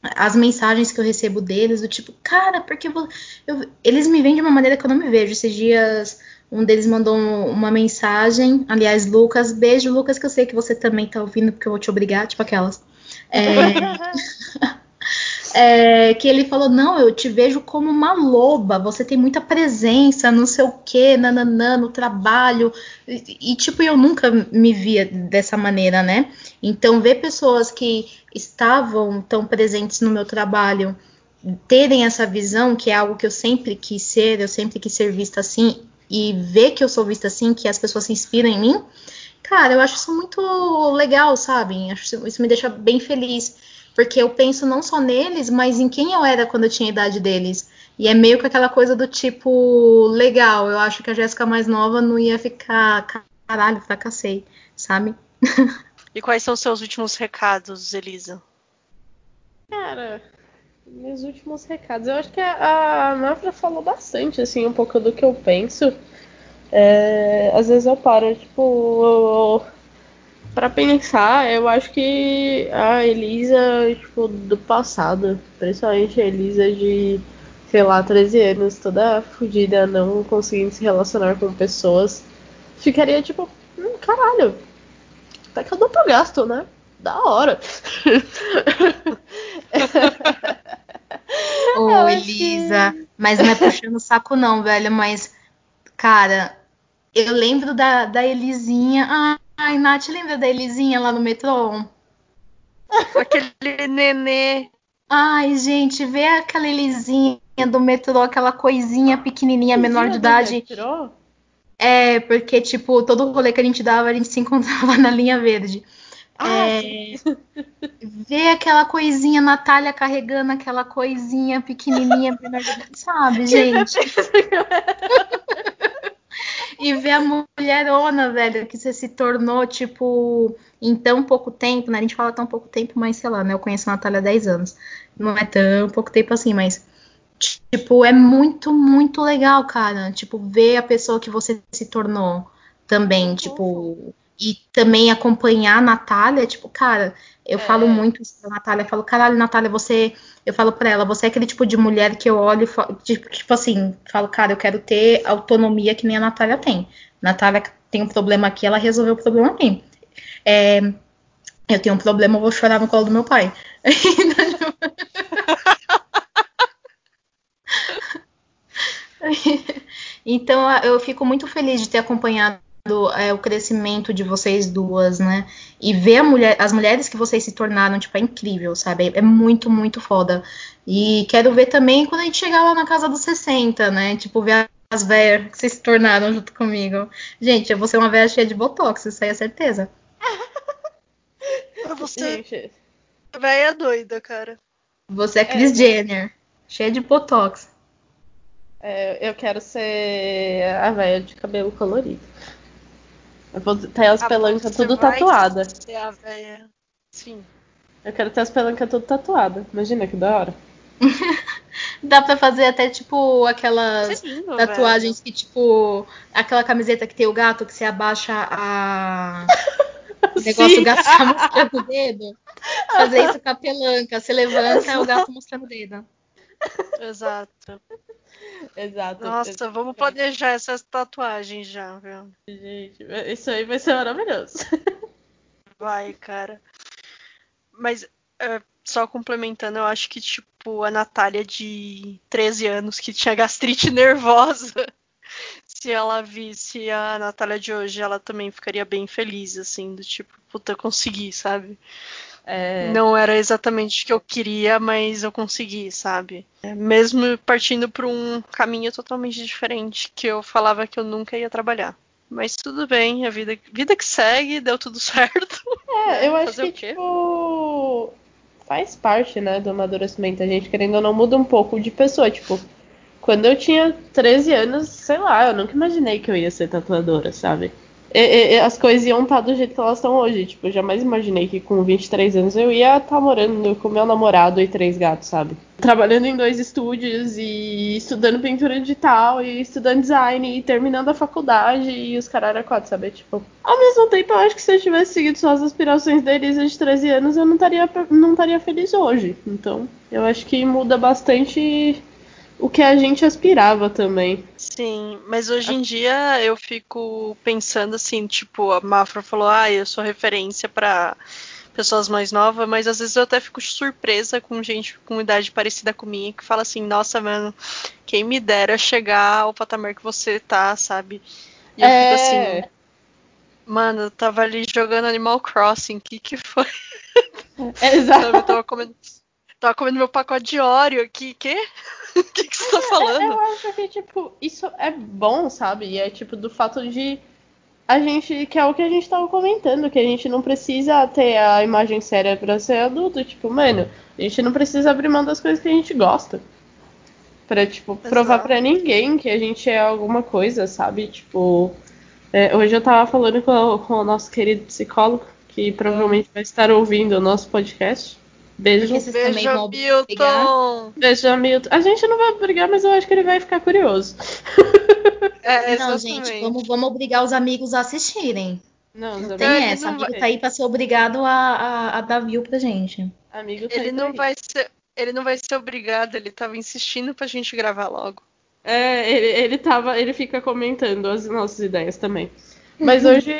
As mensagens que eu recebo deles, do tipo, cara, porque vo- eu- eles me veem de uma maneira que eu não me vejo. Esses dias, um deles mandou um- uma mensagem. Aliás, Lucas, beijo, Lucas, que eu sei que você também tá ouvindo, porque eu vou te obrigar, tipo aquelas. É, [LAUGHS] que ele falou: Não, eu te vejo como uma loba, você tem muita presença, não sei o que, nananã, no trabalho. E, e, tipo, eu nunca me via dessa maneira, né? Então, ver pessoas que estavam tão presentes no meu trabalho terem essa visão, que é algo que eu sempre quis ser, eu sempre quis ser vista assim, e ver que eu sou vista assim, que as pessoas se inspiram em mim, cara, eu acho isso muito legal, sabe? Acho isso me deixa bem feliz. Porque eu penso não só neles, mas em quem eu era quando eu tinha a idade deles. E é meio que aquela coisa do tipo, legal, eu acho que a Jéssica mais nova não ia ficar, caralho, fracassei, sabe? [LAUGHS] E quais são os seus últimos recados, Elisa? Cara, meus últimos recados. Eu acho que a, a Mafra falou bastante, assim, um pouco do que eu penso. É, às vezes eu paro, tipo, pra pensar, eu acho que a Elisa, tipo, do passado, principalmente a Elisa de, sei lá, 13 anos, toda fodida, não conseguindo se relacionar com pessoas, ficaria tipo, hum, caralho, até que eu dou pra gasto, né? Da hora. [LAUGHS] Ô, Eu Elisa, mas não é puxando o saco não, velho, mas, cara, eu lembro da, da Elisinha. Ai, ai, Nath, lembra da Elisinha lá no metrô? Aquele nenê. Ai, gente, vê aquela Elisinha do metrô, aquela coisinha pequenininha, menor de idade. metrô? É, porque, tipo, todo rolê que a gente dava, a gente se [LAUGHS] encontrava na linha verde. Ah, É, ver aquela coisinha, Natália carregando aquela coisinha pequenininha, menor de idade, sabe, [LAUGHS] gente? [LAUGHS] E ver a mulherona, velho, que você se tornou, tipo, em tão pouco tempo, né? A gente fala tão pouco tempo, mas sei lá, né? Eu conheço a Natália há 10 anos. Não é tão pouco tempo assim, mas. Tipo, é muito, muito legal, cara. Tipo, ver a pessoa que você se tornou também, tipo. E também acompanhar a Natália, tipo, cara, eu É. falo muito isso pra Natália. Eu falo, caralho, Natália, você. Eu falo pra ela, você é aquele tipo de mulher que eu olho tipo, tipo assim, falo, cara, eu quero ter autonomia que nem a Natália tem. Natália tem um problema aqui, ela resolveu o problema aqui. É, eu tenho um problema, eu vou chorar no colo do meu pai. [LAUGHS] então eu fico muito feliz de ter acompanhado é, o crescimento de vocês duas, né? E ver mulher, as mulheres que vocês se tornaram, tipo, é incrível, sabe? É muito, muito foda. E quero ver também quando a gente chegar lá na casa dos 60, né? Tipo, ver as velhas que vocês se tornaram junto comigo. Gente, eu vou ser uma velha cheia de botox, isso aí é certeza. Você Gente, é velha doida, cara. Você é Kris É. Jenner, cheia de botox. é, eu quero ser a velha de cabelo colorido. Eu vou ter as pelancas tudo vai tatuada. a velha. Sim. Eu quero ter as pelancas tudo tatuada. Imagina que da hora. [LAUGHS] Dá pra fazer até, tipo, aquelas é lindo, tatuagens que, tipo, aquela camiseta que tem o gato que você abaixa a. O [LAUGHS] negócio Sim. o gato tá mostrando o dedo. Fazer isso com a pelanca. Você levanta é o gato mostrando o dedo. velho. Exato. [LAUGHS] Exato. Nossa, vamos planejar essas tatuagens já, viu? Gente, isso aí vai ser maravilhoso. [LAUGHS] Vai, cara. Mas, é, só complementando, eu acho que, tipo, a Natália de 13 anos que tinha gastrite [LAUGHS] nervosa se ela visse a Natália de hoje, ela também ficaria bem feliz, assim, do tipo, puta, consegui, sabe? É... Não era exatamente o que eu queria, mas eu consegui, sabe? É, mesmo partindo para um caminho totalmente diferente, que eu falava que eu nunca ia trabalhar. Mas tudo bem, a vida, vida que segue, deu tudo [LAUGHS] certo. É, eu acho que, tipo, faz parte, né, do amadurecimento. A gente, querendo ou não, muda um pouco de pessoa. Tipo, quando eu tinha 13 anos, sei lá, eu nunca imaginei que eu ia ser tatuadora, sabe? E, e, as coisas iam estar do jeito que elas estão hoje. Tipo, eu jamais imaginei que com 23 anos eu ia estar tá morando com meu namorado e três gatos, sabe? Trabalhando em dois estúdios e estudando pintura digital e estudando design e terminando a faculdade e os caras quatro, sabe? Tipo, ao mesmo tempo, eu acho que se eu tivesse seguido só as aspirações da Elisa de 13 anos, eu não estaria não estaria feliz hoje. Então, eu acho que muda bastante o que a gente aspirava também. Sim, mas hoje em dia eu fico pensando assim, tipo, a Mafra falou, ah, eu sou referência para pessoas mais novas, mas às vezes eu até fico surpresa com gente com idade parecida com minha que fala assim, nossa, mano, quem me dera chegar ao patamar que você tá, sabe? E eu é... fico assim, mano, eu tava ali jogando Animal Crossing, que que foi? É, exato. eu tava comendo, tava comendo meu pacote de Oreo aqui, que? [LAUGHS] O que, que você tá falando? Eu acho que, tipo, isso é bom, sabe? E é tipo do fato de a gente, que é o que a gente tava comentando, que a gente não precisa ter a imagem séria para ser adulto, tipo, mano, a gente não precisa abrir mão das coisas que a gente gosta. Pra, tipo, Exato. provar para ninguém que a gente é alguma coisa, sabe? Tipo, é, hoje eu tava falando com, com o nosso querido psicólogo, que provavelmente vai estar ouvindo o nosso podcast. Beijo. Beijo, também Milton. Beijo, Milton. A gente não vai brigar, mas eu acho que ele vai ficar curioso. É, não, gente, vamos, vamos obrigar os amigos a assistirem. Não, não tem essa. Amigo vai... tá aí pra ser obrigado a, a, a dar view pra gente. Amigo tá ele não vai ser. Ele não vai ser obrigado, ele tava insistindo pra gente gravar logo. É, ele, ele tava. Ele fica comentando as nossas ideias também. Mas hoje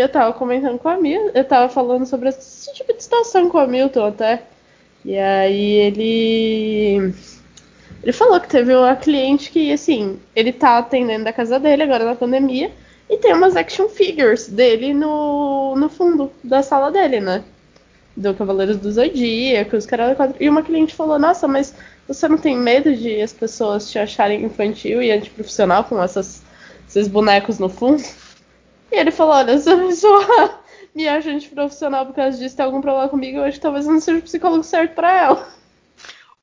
eu tava comentando com a Milton, eu tava falando sobre esse tipo de situação com a Milton até. E aí ele. Ele falou que teve uma cliente que, assim, ele tá atendendo da casa dele agora na pandemia e tem umas action figures dele no, no fundo da sala dele, né? Do Cavaleiros do Zodíaco, os caras E uma cliente falou: Nossa, mas você não tem medo de as pessoas te acharem infantil e antiprofissional com essas, esses bonecos no fundo? E ele falou: olha, se a pessoa [LAUGHS] me acha antiprofissional por causa disso, tem algum problema comigo, eu acho que talvez eu não seja o psicólogo certo pra ela. [LAUGHS]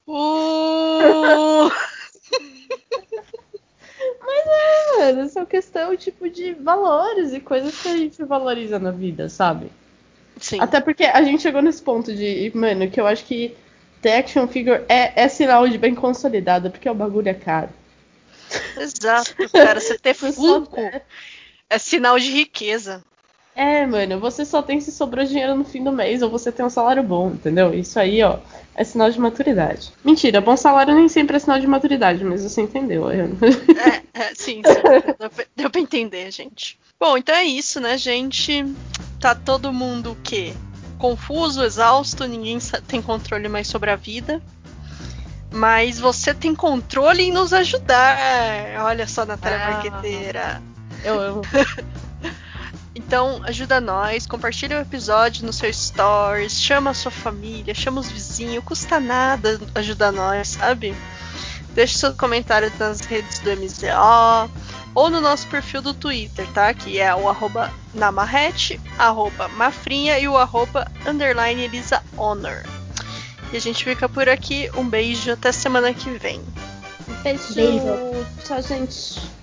Uh! [LAUGHS] Mas é, mano, essa é questão tipo de valores e coisas que a gente valoriza na vida, sabe? Sim. Até porque a gente chegou nesse ponto de, mano, que eu acho que The Action Figure é, é sinal de bem consolidado, porque o bagulho é caro. Exato, cara. Você ter Funko é sinal de riqueza. É, mano, você só tem se sobrou dinheiro no fim do mês ou você tem um salário bom, entendeu? Isso aí, ó, é sinal de maturidade. Mentira, bom salário nem sempre é sinal de maturidade, mas você entendeu. É, é sim, sim. Deu pra, deu pra entender, gente. Bom, então é isso, né, gente? Tá todo mundo o quê? Confuso, exausto, ninguém tem controle mais sobre a vida. Mas você tem controle em nos ajudar. Olha só, Natália ah. Marqueteira. Eu amo. [LAUGHS] então, ajuda nós, compartilha o episódio no seu stories, chama a sua família, chama os vizinhos, custa nada ajudar nós, sabe? Deixe seu comentário nas redes do MZO ou no nosso perfil do Twitter, tá? Que é o arroba namarrete, arroba mafrinha e o arroba underline Elisa Honor. E a gente fica por aqui. Um beijo, até semana que vem. Beijo. beijo. Tchau, gente.